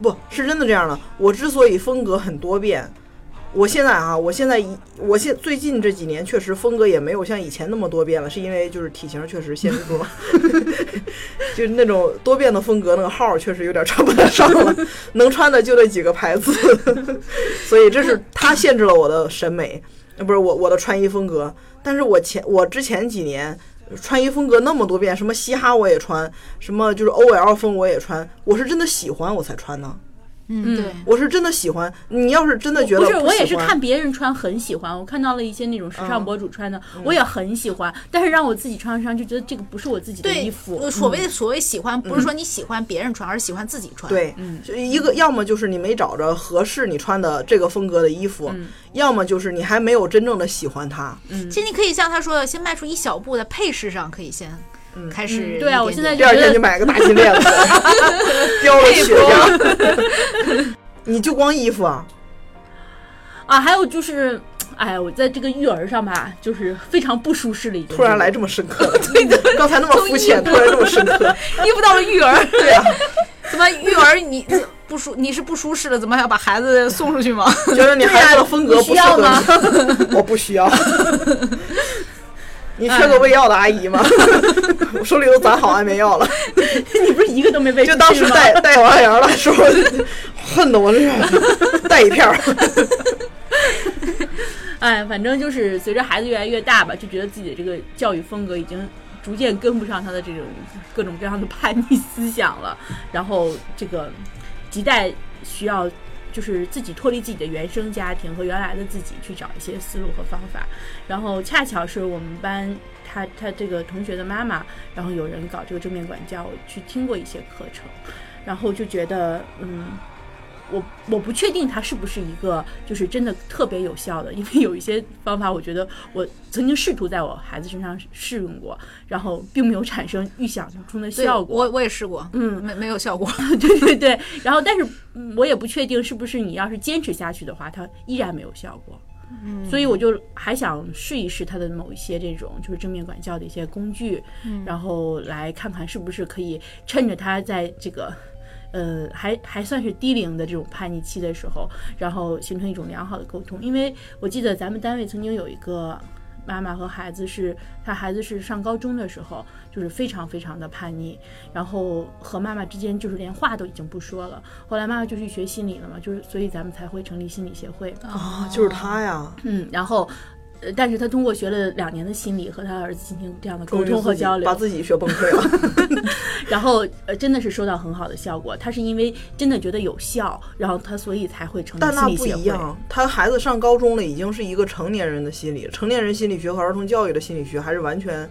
不是真的这样的。我之所以风格很多变，我现在啊，我现在一，我现最近这几年确实风格也没有像以前那么多变了，是因为就是体型确实限制住了，就是那种多变的风格，那个号确实有点穿不太上了，能穿的就那几个牌子，所以这是它限制了我的审美，呃，不是我我的穿衣风格。但是我前我之前几年。穿衣风格那么多变，什么嘻哈我也穿，什么就是 OL 风我也穿，我是真的喜欢我才穿呢。嗯，对，我是真的喜欢。你要是真的觉得不是，我也是看别人穿很喜欢，我看到了一些那种时尚嗯博主穿的，我也很喜欢，但是让我自己穿上就觉得这个不是我自己的衣服。呃所谓的所谓喜欢，不是说你喜欢别人穿，而是喜欢自己穿。，对，就一个要么就是你没找着合适你穿的这个风格的衣服，嗯要么就是你还没有真正的喜欢它。其实你可以像他说的，先迈出一小步，在配饰上可以先开始、嗯对啊我现在第二天就买个大金链子，雕了血样。你就光衣服啊？啊，还有就是，哎，我在这个育儿上吧，就是非常不舒适了，已经。突然来这么深刻了，对的，刚才那么肤浅，突然这么深刻。衣服到了育儿，对啊，怎么育儿你不不舒，你是不舒适了，怎么还要把孩子送出去吗？觉得你孩子的风格不需要吗，我不需要。你缺个喂药的阿姨吗？我手里都攒好安眠药了，你不是一个都没喂出就当时？带带完羊的时候，恨得我这是带一片儿。哎，反正就是随着孩子越来越大吧，就觉得自己的这个教育风格已经逐渐跟不上他的这种各种各样的叛逆思想了，然后这个亟待需要就是自己脱离自己的原生家庭和原来的自己去找一些思路和方法，然后恰巧是我们班他他这个同学的妈妈，然后有人搞这个正面管教，我去听过一些课程，然后就觉得嗯。我我不确定它是不是一个就是真的特别有效的，因为有一些方法，我觉得我曾经试图在我孩子身上试用过，然后并没有产生预想中的效果。我我也试过，嗯没没有效果。对对对，然后但是嗯我也不确定是不是你要是坚持下去的话，它依然没有效果。嗯，所以我就还想试一试它的某一些这种就是正面管教的一些工具，然后来看看是不是可以趁着它在这个。呃，还还算是低龄的这种叛逆期的时候，然后形成一种良好的沟通。因为我记得咱们单位曾经有一个妈妈和孩子是，他孩子是上高中的时候，就是非常非常的叛逆，然后和妈妈之间就是连话都已经不说了。后来妈妈就去学心理了嘛，就是所以咱们才会成立心理协会。啊，就是他呀，嗯，然后。呃，但是他通过学了两年的心理，和他儿子进行这样的沟通和交流，把自己学崩溃了。然后呃，真的是收到很好的效果。他是因为真的觉得有效，然后他所以才会成立但那不。一样，他孩子上高中了，已经是一个成年人的心理，成年人心理学和儿童教育的心理学还是完全，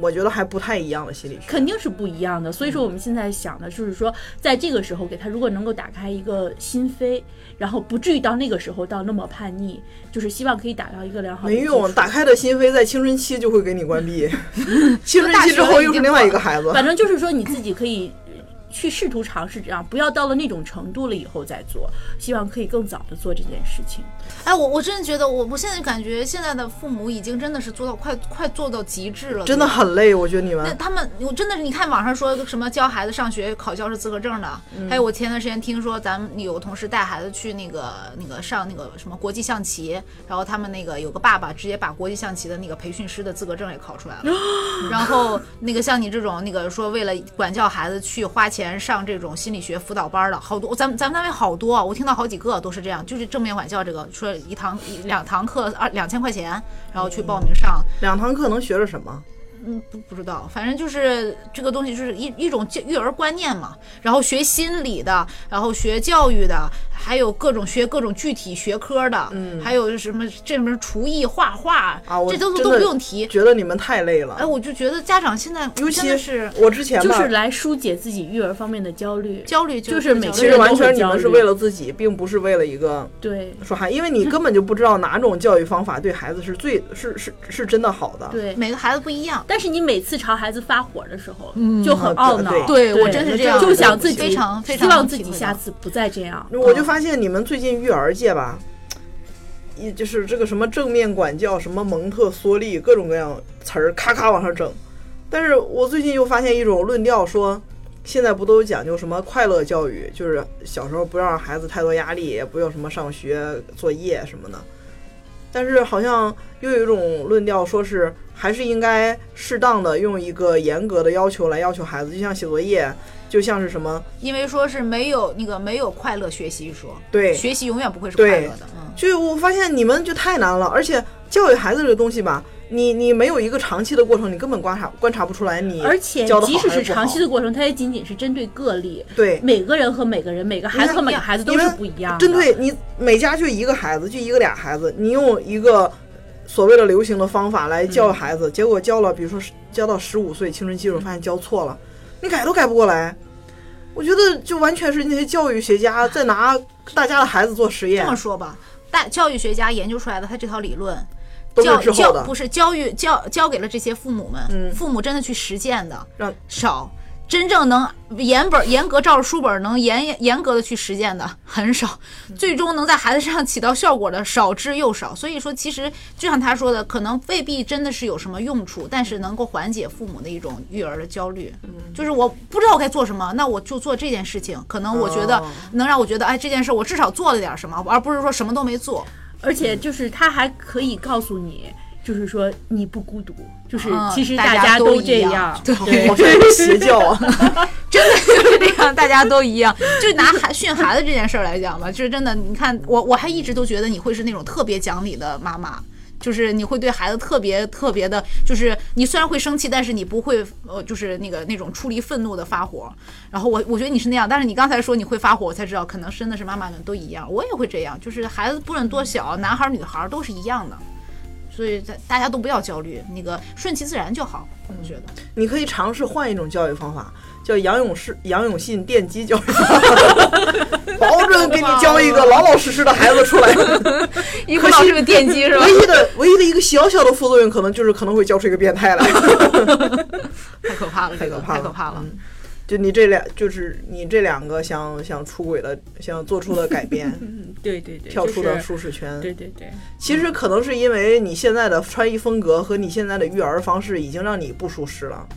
我觉得还不太一样的心理学。肯定是不一样的。所以说，我们现在想的就是说，在这个时候给他，如果能够打开一个心扉，然后不至于到那个时候到那么叛逆，就是希望可以打到一个良好没用，打开的心扉在青春期就会给你关闭，青春期之后又是另外一个孩子。反正就是说你自己可以呃去试图尝试这样，不要到了那种程度了以后再做。希望可以更早的做这件事情。哎，我我真的觉得我我现在感觉现在的父母已经真的是做到快快做到极致了，真的很累，我觉得你们。那们他们，我真的是你看网上说什么教孩子上学考教师资格证的，嗯还有我前段时间听说咱们有同事带孩子去那个那个上那个什么国际象棋，然后他们那个有个爸爸直接把国际象棋的那个培训师的资格证也考出来了，然后那个像你这种那个说为了管教孩子去花钱上这种心理学辅导班的好多，咱们咱们单位好多，我听到好几个都是这样，就是正面管教这个说一堂一两堂课二两千块钱，然后去报名上。两堂课能学着什么？嗯，不不知道，反正就是这个东西，就是一一种教育儿观念嘛。然后学心理的，然后学教育的，还有各种学各种具体学科的，嗯还有什么这门厨艺、画画，啊，我这都都不用提。觉得你们太累了哎，。我就觉得家长现在尤其是我之前吧就是来疏解自己育儿方面的焦虑。焦虑，就是每个其实完全你们是为了自己，并不是为了一个对说孩，因为你根本就不知道哪种教育方法对孩子是最是是是真的好的。对，每个孩子不一样。但是你每次朝孩子发火的时候，就很懊恼。对对我真是这样就想自己非常非常希望自己下次不再这样。我就发发现你们最近育儿界吧，一就是这个什么正面管教、什么蒙特梭利，各种各样词儿咔咔往上整。但是我最近又发现一种论调说，现在不都讲究什么快乐教育，就是小时候不要让孩子太多压力，也不要什么上学作业什么的。但是好像又有一种论调，说是还是应该适当的用一个严格的要求来要求孩子，就像写作业，就像是什么因为说是没有那个没有快乐学习说，对学习永远不会是快乐的。嗯，就我发现你们就太难了，而且教育孩子这个东西吧，你你没有一个长期的过程，你根本观察观察不出来你而且教的即使是长期的的过程，它也仅仅是针对个例。对。每个人和每个人，每个孩子和每个孩子都是不一样的。针对你每家就一个孩子，就一个俩孩子，你用一个所谓的流行的方法来教育孩子，结果教了，比如说是教到十五岁青春期的时候，发现教错了，你改都改不过来。我觉得就完全是那些教育学家在拿大家的孩子做实验这么，说吧，大教育学家研究出来的他这套理论。教教不。是教育教教给了这些父母们，嗯父母真的去实践的让少，真正能严本严格照着书本能严严格的去实践的很少，最终能在孩子身上起到效果的少之又少。所以说，其实就像他说的，可能未必真的是有什么用处，但是能够缓解父母的一种育儿的焦虑。就是我不知道该做什么，那我就做这件事情。可能我觉得哦能让我觉得，哎，这件事我至少做了点什么，而不是说什么都没做。而且就是他还可以告诉你，就是说你不孤独，就是嗯其实大家家都一样这样，对对好像有邪教啊！真的就是这样，大家都一样。就拿孩训孩子这件事儿来讲吧，就是真的，你看我我还一直都觉得你会是那种特别讲理的妈妈。就是你会对孩子特别特别的，就是你虽然会生气，但是你不会呃，就是那个那种出离愤怒的发火。然后我我觉得你是那样，但是你刚才说你会发火，我才知道可能真的是妈妈们都一样，我也会这样。就是孩子不论多小，男孩儿女孩儿都是一样的，所以大大家都不要焦虑，那个顺其自然就好。我觉得。你可以尝试换一种教育方法，叫杨永世、杨永信电击教育方法，保准给你教一个老老实实的孩子出来。一会儿老师有电击是吧？唯一的唯一的一个小小的副作用，可能就是可能会教出一个变态来。太可怕了，太可怕了，太可怕了。嗯就你这两，就是你这两个想想出轨的，想做出的改变，嗯，对对对，跳出的舒适圈。对对对，其实可能是因为你现在的穿衣风格和你现在的育儿方式已经让你不舒适了。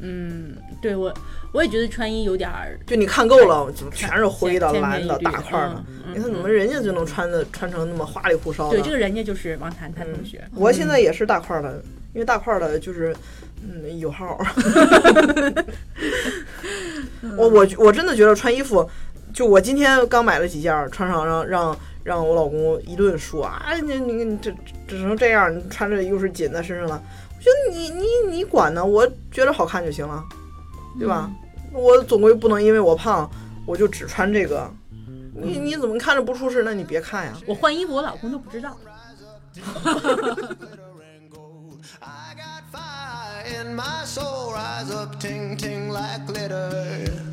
嗯，对我我也觉得穿衣有点儿，就你看够了，怎么全是灰的、蓝的、大块儿的？你看怎么人家就能穿的穿成那么花里胡哨的？对，这个人家就是王谈谈同学，我现在也是大块儿的，因为大块儿的就是，嗯，有号。我我我真的觉得穿衣服，就我今天刚买了几件，穿上让让让我老公一顿说啊，你你你这只成这样，你穿着又是紧在身上了。我觉得你你你管呢？我觉得好看就行了，对吧？我总归不能因为我胖，我就只穿这个。你你怎么看着不舒适？那你别看呀。我换衣服我老公都不知道。In my soul, rise up, ting ting like glitter.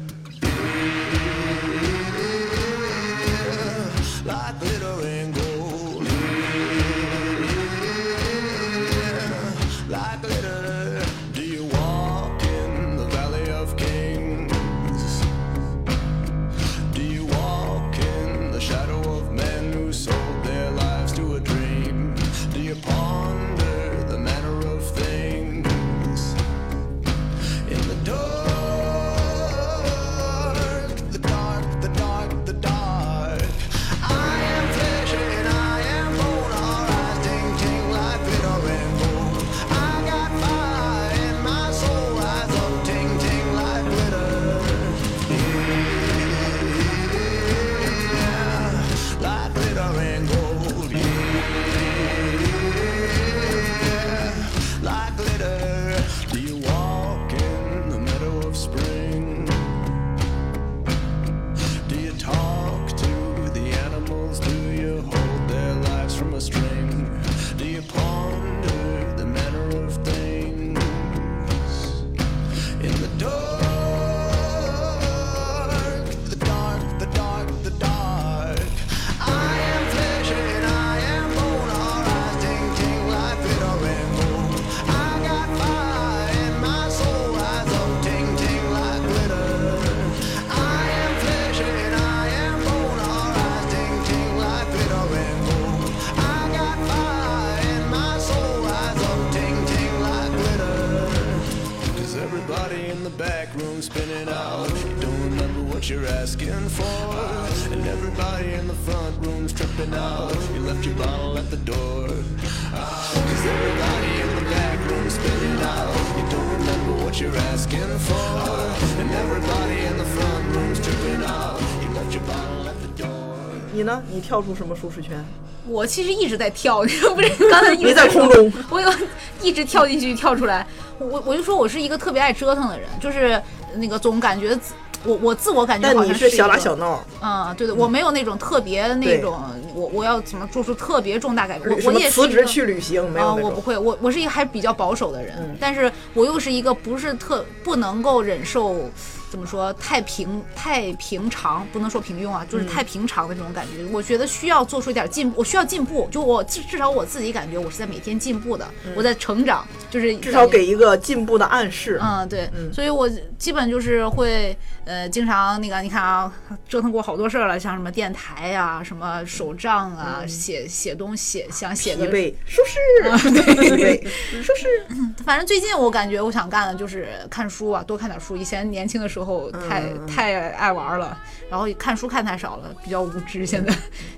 你呢？你跳出什么舒适圈？我其实一直在跳不是？刚才一直 在空中。我有一直跳进去跳出来。我我就说我是一个特别爱折腾的人，就是那个总感觉自我我自我感觉但好像是小打个小闹，嗯，对的，我没有那种特别那对种，我我要怎么做出特别重大改变？我什我么辞职去旅行没啊。我不会，我我是一个还比较保守的人，嗯但是我又是一个不是特不能够忍受。怎怎么说太平太平常，不能说平庸啊，就是太平常的这种感觉。我觉得需要做出一点进步，我需要进步，就我至至少我自己感觉我是在每天进步的，我在成长，就是至少给一个进步的暗示。嗯，对，所以我基本就是会，呃，经常那个，你看啊，折腾过好多事儿了，像什么电台呀、什么手账啊，写写东西，想写个，疲惫，舒适，疲惫，舒适。反正最近我感觉我想干的就是看书啊，多看点书。以前年轻的时候太、太爱玩了，然后看书看太少了，比较无知。现在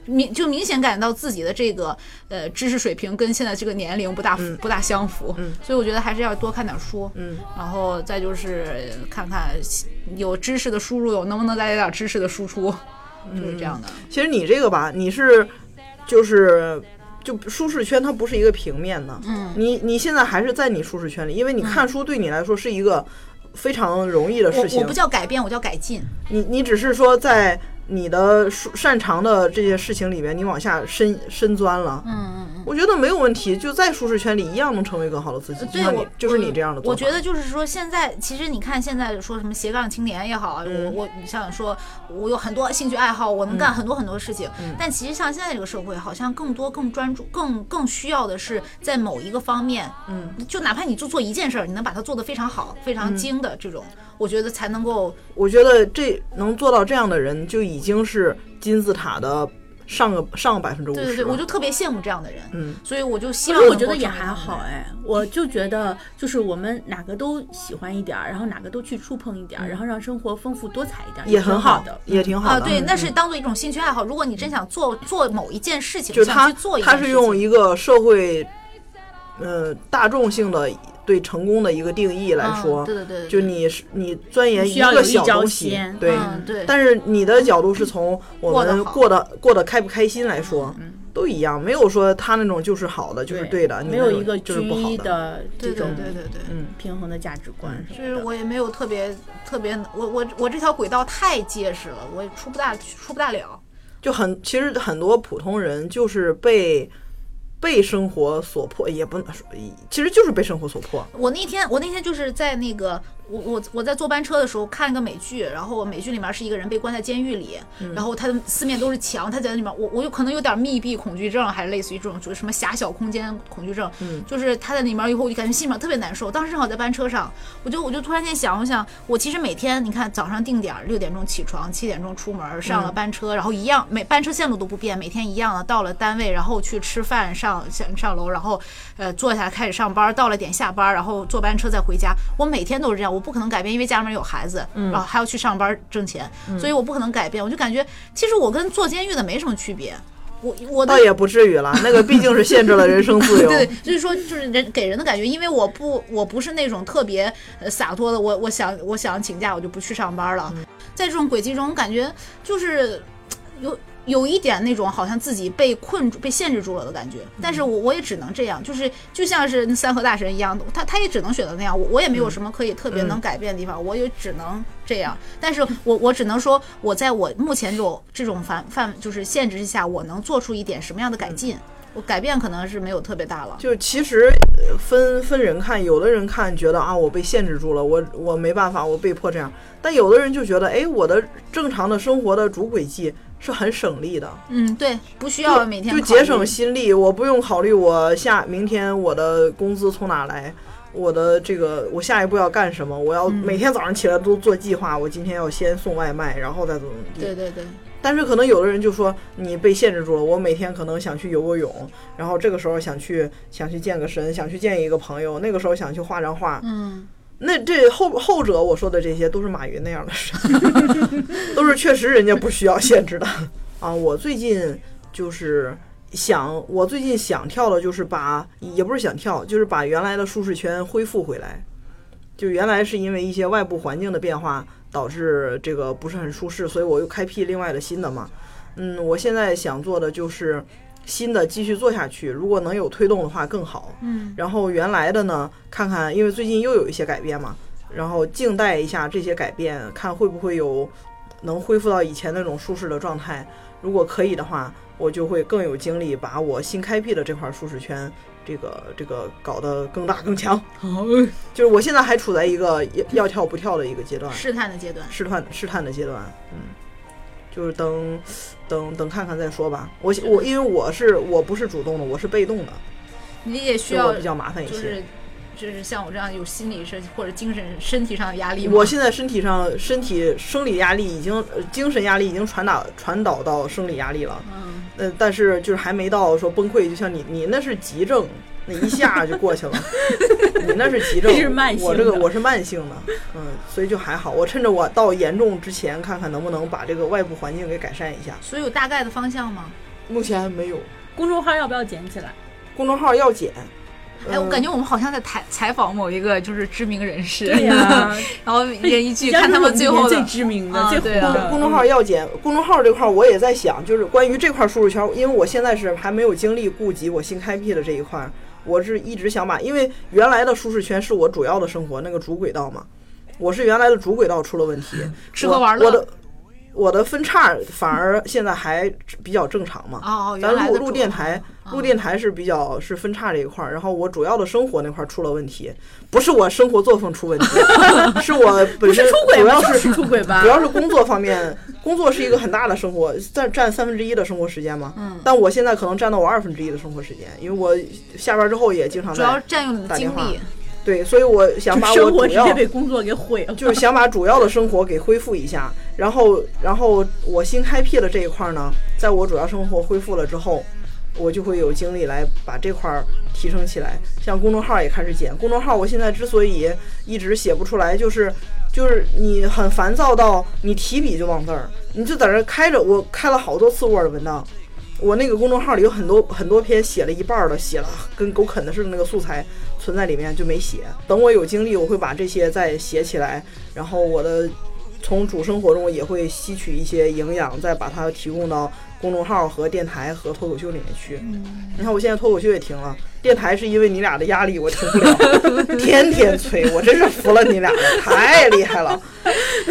明就明显感觉到自己的这个呃知识水平跟现在这个年龄不大、不大相符，嗯所以我觉得还是要多看点书。嗯，然后再就是看看有知识的输入有能不能再有点知识的输出，就是这样的。其实你这个吧，你是就是就舒适圈，它不是一个平面的。嗯你你现在还是在你舒适圈里，因为你看书对你来说是一个非常容易的事情。我我不叫改变，我叫改进。你你只是说在你的熟擅长的这些事情里面，你往下深深钻了。嗯嗯嗯。我觉得没有问题，就在舒适圈里一样能成为更好的自己。对我就是你这样的。我觉得就是说，现在其实你看，现在说什么斜杠青年也好我我你像说，我有很多兴趣爱好，我能干很多很多事情。嗯但其实像现在这个社会，好像更多、更专注、更更需要的是在某一个方面，嗯，就哪怕你就做一件事儿，你能把它做得非常好、非常精的这种，我觉得才能够我觉得这能做到这样的人，就已经是金字塔的上个上个百分之五十。对对对，我就特别羡慕这样的人。嗯，所以我就希望我觉得也还好哎，我就觉得就是我们哪个都喜欢一点儿，然后哪个都去触碰一点儿，然后让生活丰富多彩一点儿，也挺很好好的。啊，也挺好的。啊对，嗯那是当做一种兴趣爱好。如果你真想做做某一件事情，就是他想去做他是用一个社会，呃，大众性的对成功的一个定义来嗯说，对对对对就你是你钻研一个小东西，对。嗯对但是你的角度是从 我们过得过得开不开心来说，都一样，没有说他那种就是好的，就是对的，你没有一个就是不好的。的这对对种对对对。嗯，平衡的价值观什就是。我也没有特别特别，我我我这条轨道太结实了，我也出不大出不大了。就很其实很多普通人就是被被生活所迫，也不能说，其实就是被生活所迫。我那天我那天就是在那个我我我在坐班车的时候看一个美剧，然后美剧里面是一个人被关在监狱里，然后他的四面都是墙，他在里面，我我有可能有点密闭恐惧症，还是类似于这种就是什么狭小空间恐惧症，嗯就是他在里面以后我就感觉心里面特别难受。当时正好在班车上，我就我就突然间想，我想我其实每天你看早上定点儿六点钟起床，七点钟出门，上了班车，然后一样每班车线路都不变，每天一样的到了单位，然后去吃饭上上上楼，然后呃坐下来开始上班，到了点下班，然后坐班车再回家。我每天都是这样，我不可能改变，因为家里面有孩子，然后还要去上班挣钱，所以我不可能改变。我就感觉其实我跟坐监狱的没什么区别。我我的倒也不至于了，那个毕竟是限制了人生自由。对，所以说，就是人给人的感觉，因为我不，我不是那种特别呃洒脱的，我我想我想请假我就不去上班了，在这种轨迹中，感觉就是有有一点那种好像自己被困住、被限制住了的感觉。但是我我也只能这样，就是就像是那三河大神一样的，他他也只能选择那样，我我也没有什么可以特别能改变的地方，我也只能这样。但是我我只能说，我在我目前这种这种范范就是限制之下，我能做出一点什么样的改进。我改变可能是没有特别大了，就其实呃分分人看，有的人看觉得啊，我被限制住了，我我没办法，我被迫这样。但有的人就觉得，哎，我的正常的生活的主轨迹是很省力的，嗯，对，不需要每天考就节省心力，我不用考虑我下明天我的工资从哪来。我的这个，我下一步要干什么？我要嗯每天早上起来都做计划。我今天要先送外卖，然后再怎么怎么地。对对对，但是可能有的人就说你被限制住了，我每天可能想去游个泳，然后这个时候想去想去健个身，想去见一个朋友，那个时候想去画张画。嗯，那这后后者我说的这些都是马云那样的事，都是确实人家不需要限制的啊。我最近就是想，我最近想跳的就是把，也不是想跳，就是把原来的舒适圈恢复回来。就原来是因为一些外部环境的变化导致这个不是很舒适，所以我又开辟另外的新的嘛。嗯，我现在想做的就是新的继续做下去，如果能有推动的话更好。嗯，然后原来的呢，看看因为最近又有一些改变嘛，然后静待一下这些改变，看会不会有能恢复到以前那种舒适的状态，如果可以的话，我就会更有精力把我新开辟的这块舒适圈，这个这个搞得更大更强。就是我现在还处在一个要要跳不跳的一个阶段，试探的阶段。试探试探的阶段，嗯，就是等等等看看再说吧。我我因为我是我不是主动的，我是被动的，你也需要比较麻烦一些。就是就是像我这样有心理是或者精神身体上的压力吗。我现在身体上身体生理压力已经，呃精神压力已经传导传导到生理压力了。嗯，呃，但是就是还没到说崩溃，就像你你那是急症，那一下就过去了。你那是急症，这是慢性我这个我是慢性的，嗯，所以就还好。我趁着我到严重之前，看看能不能把这个外部环境给改善一下。所以有大概的方向吗？目前还没有，公众号要不要捡起来？公众号要捡。哎，我嗯感觉我们好像在采采访某一个就是知名人士，对呀 然后一人一句，看他们最最后最。知名的、啊最对啊火的公众号要减，公众号这块儿我也在想，就是关于这块舒适圈，因为我现在是还没有精力顾及我新开辟的这一块儿，我是一直想把，因为原来的舒适圈是我主要的生活那个主轨道嘛，我是原来的主轨道出了问题，吃喝玩乐我我的我的分叉反而现在还比较正常嘛。哦，原咱录录电台，录电台是比较是分叉这一块儿，然后我主要的生活那块儿出了问题，不是我生活作风出问题，是我本身出轨吗？主要是是 出轨吧？主要是工作方面，工作是一个很大的生活，占占三分之一的生活时间嘛。嗯但我现在可能占到我二分之一的生活时间，因为我下班之后也经常主要在占用你的打电话精力。对，所以我想把我主要被工作给毁了。就是想把主要的生活给恢复一下，然后然后我新开辟的这一块儿呢，在我主要生活恢复了之后，我就会有精力来把这块儿提升起来。像公众号也开始剪，公众号我现在之所以一直写不出来，就是就是你很烦躁到你提笔就忘字儿，你就在那儿开着，我开了好多次 Word 文档。我那个公众号里有很多很多篇写了一半的，写了跟狗啃的似的那个素材存在里面就没写。等我有精力，我会把这些再写起来，然后我的从主生活中也会吸取一些营养，再把它提供到公众号和电台和脱口秀里面去。你看我现在脱口秀也停了，电台是因为你俩的压力我停不了，天天催，我真是服了你俩了，太厉害了。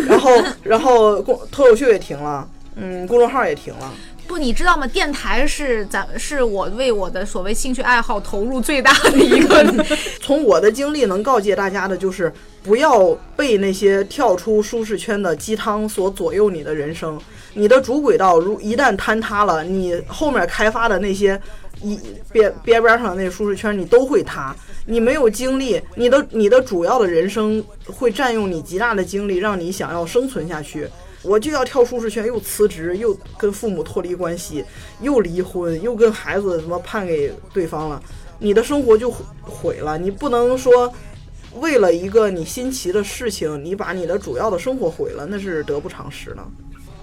然后然后公脱口秀也停了，嗯，公众号也停了。不，你知道吗？电台是咱是我为我的所谓兴趣爱好投入最大的一个。从我的经历能告诫大家的就是，不要被那些跳出舒适圈的鸡汤所左右你的人生。你的主轨道如一旦坍塌了，你后面开发的那些一边边边上的那舒适圈，你都会塌。你没有精力，你的你的主要的人生会占用你极大的精力，让你想要生存下去。我就要跳舒适圈，又辞职，又跟父母脱离关系，又离婚，又跟孩子什么判给对方了，你的生活就毁毁了。你不能说为了一个你新奇的事情，你把你的主要的生活毁了，那是得不偿失的。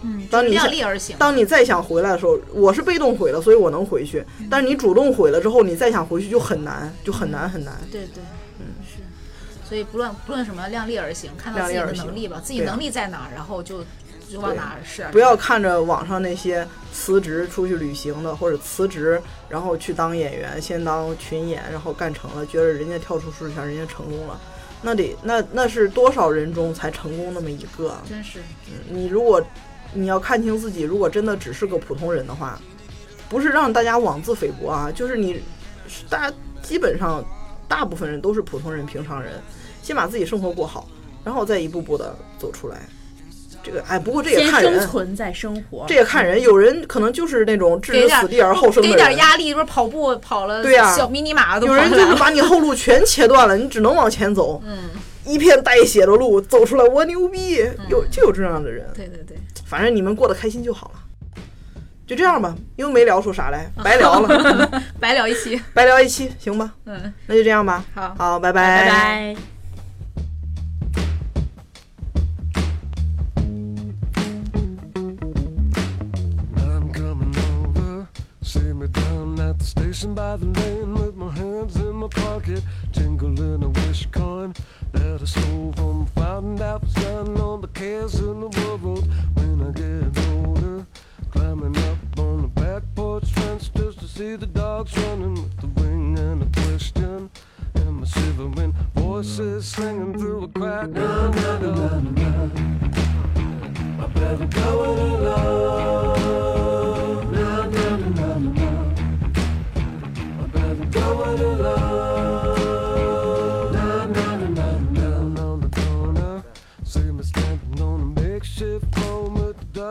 嗯，当你量想力而行。当你再想回来的时候，我是被动毁了，所以我能回去。但是你主动毁了之后，你再想回去就很难，就很难很难。对对，嗯是。所以不论不论什么，量力而行，看到自己的能力吧，自己能力在哪儿，然后就就往哪儿是。不要看着网上那些辞职出去旅行的，或者辞职然后去当演员，先当群演，然后干成了，觉得人家跳出舒适圈，人家成功了，那得那那是多少人中才成功那么一个啊？真是。嗯你如果你要看清自己，如果真的只是个普通人的话，不是让大家妄自菲薄啊，就是你大家基本上大部分人都是普通人、平常人，先把自己生活过好，然后再一步步的走出来。这个哎，不过这也看人，生存再生活。这也看人，有人可能就是那种置人死地而后生的人给人，点压力，不是跑步跑了对呀小迷你马都有人。就是把你后路全切断了，你只能往前走，嗯，一片带血的路走出来，我牛逼！有就有这样的人，对对对，反正你们过得开心就好了。就这样吧，又没聊出啥来，白聊了，白聊一期。白聊一期，行吧？嗯，那就这样吧。好好，拜拜拜。I'm coming over. See me down at the station by the lane with my hands in my pocket, jingling a wish coin that I stole from a fountain that was down on the cares in the world. I get older. Climbing up on the back porch fence just to see the dogs running with the wing and a question. And my shivering voices slinging through a crack. No, no, no, no, no. I better go it alone. No, no, no, no, no. I better go it alone.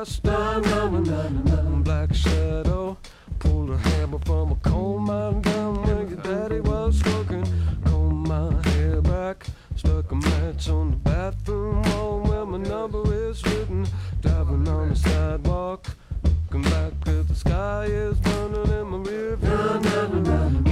dust. Na, na, na, na, Black shadow pulled a hammer from a coal mine down where your daddy was smoking. Combed my hair back, stuck a match on the bathroom wall where my number is written. Driving on the sidewalk, looking back at the sky is burning in my rear view.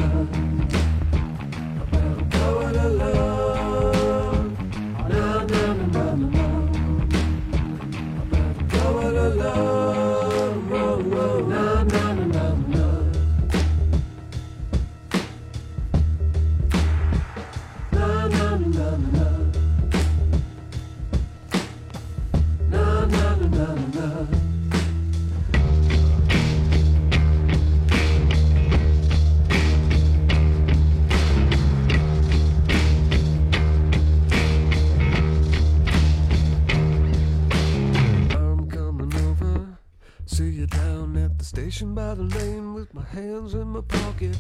my hands in my pocket.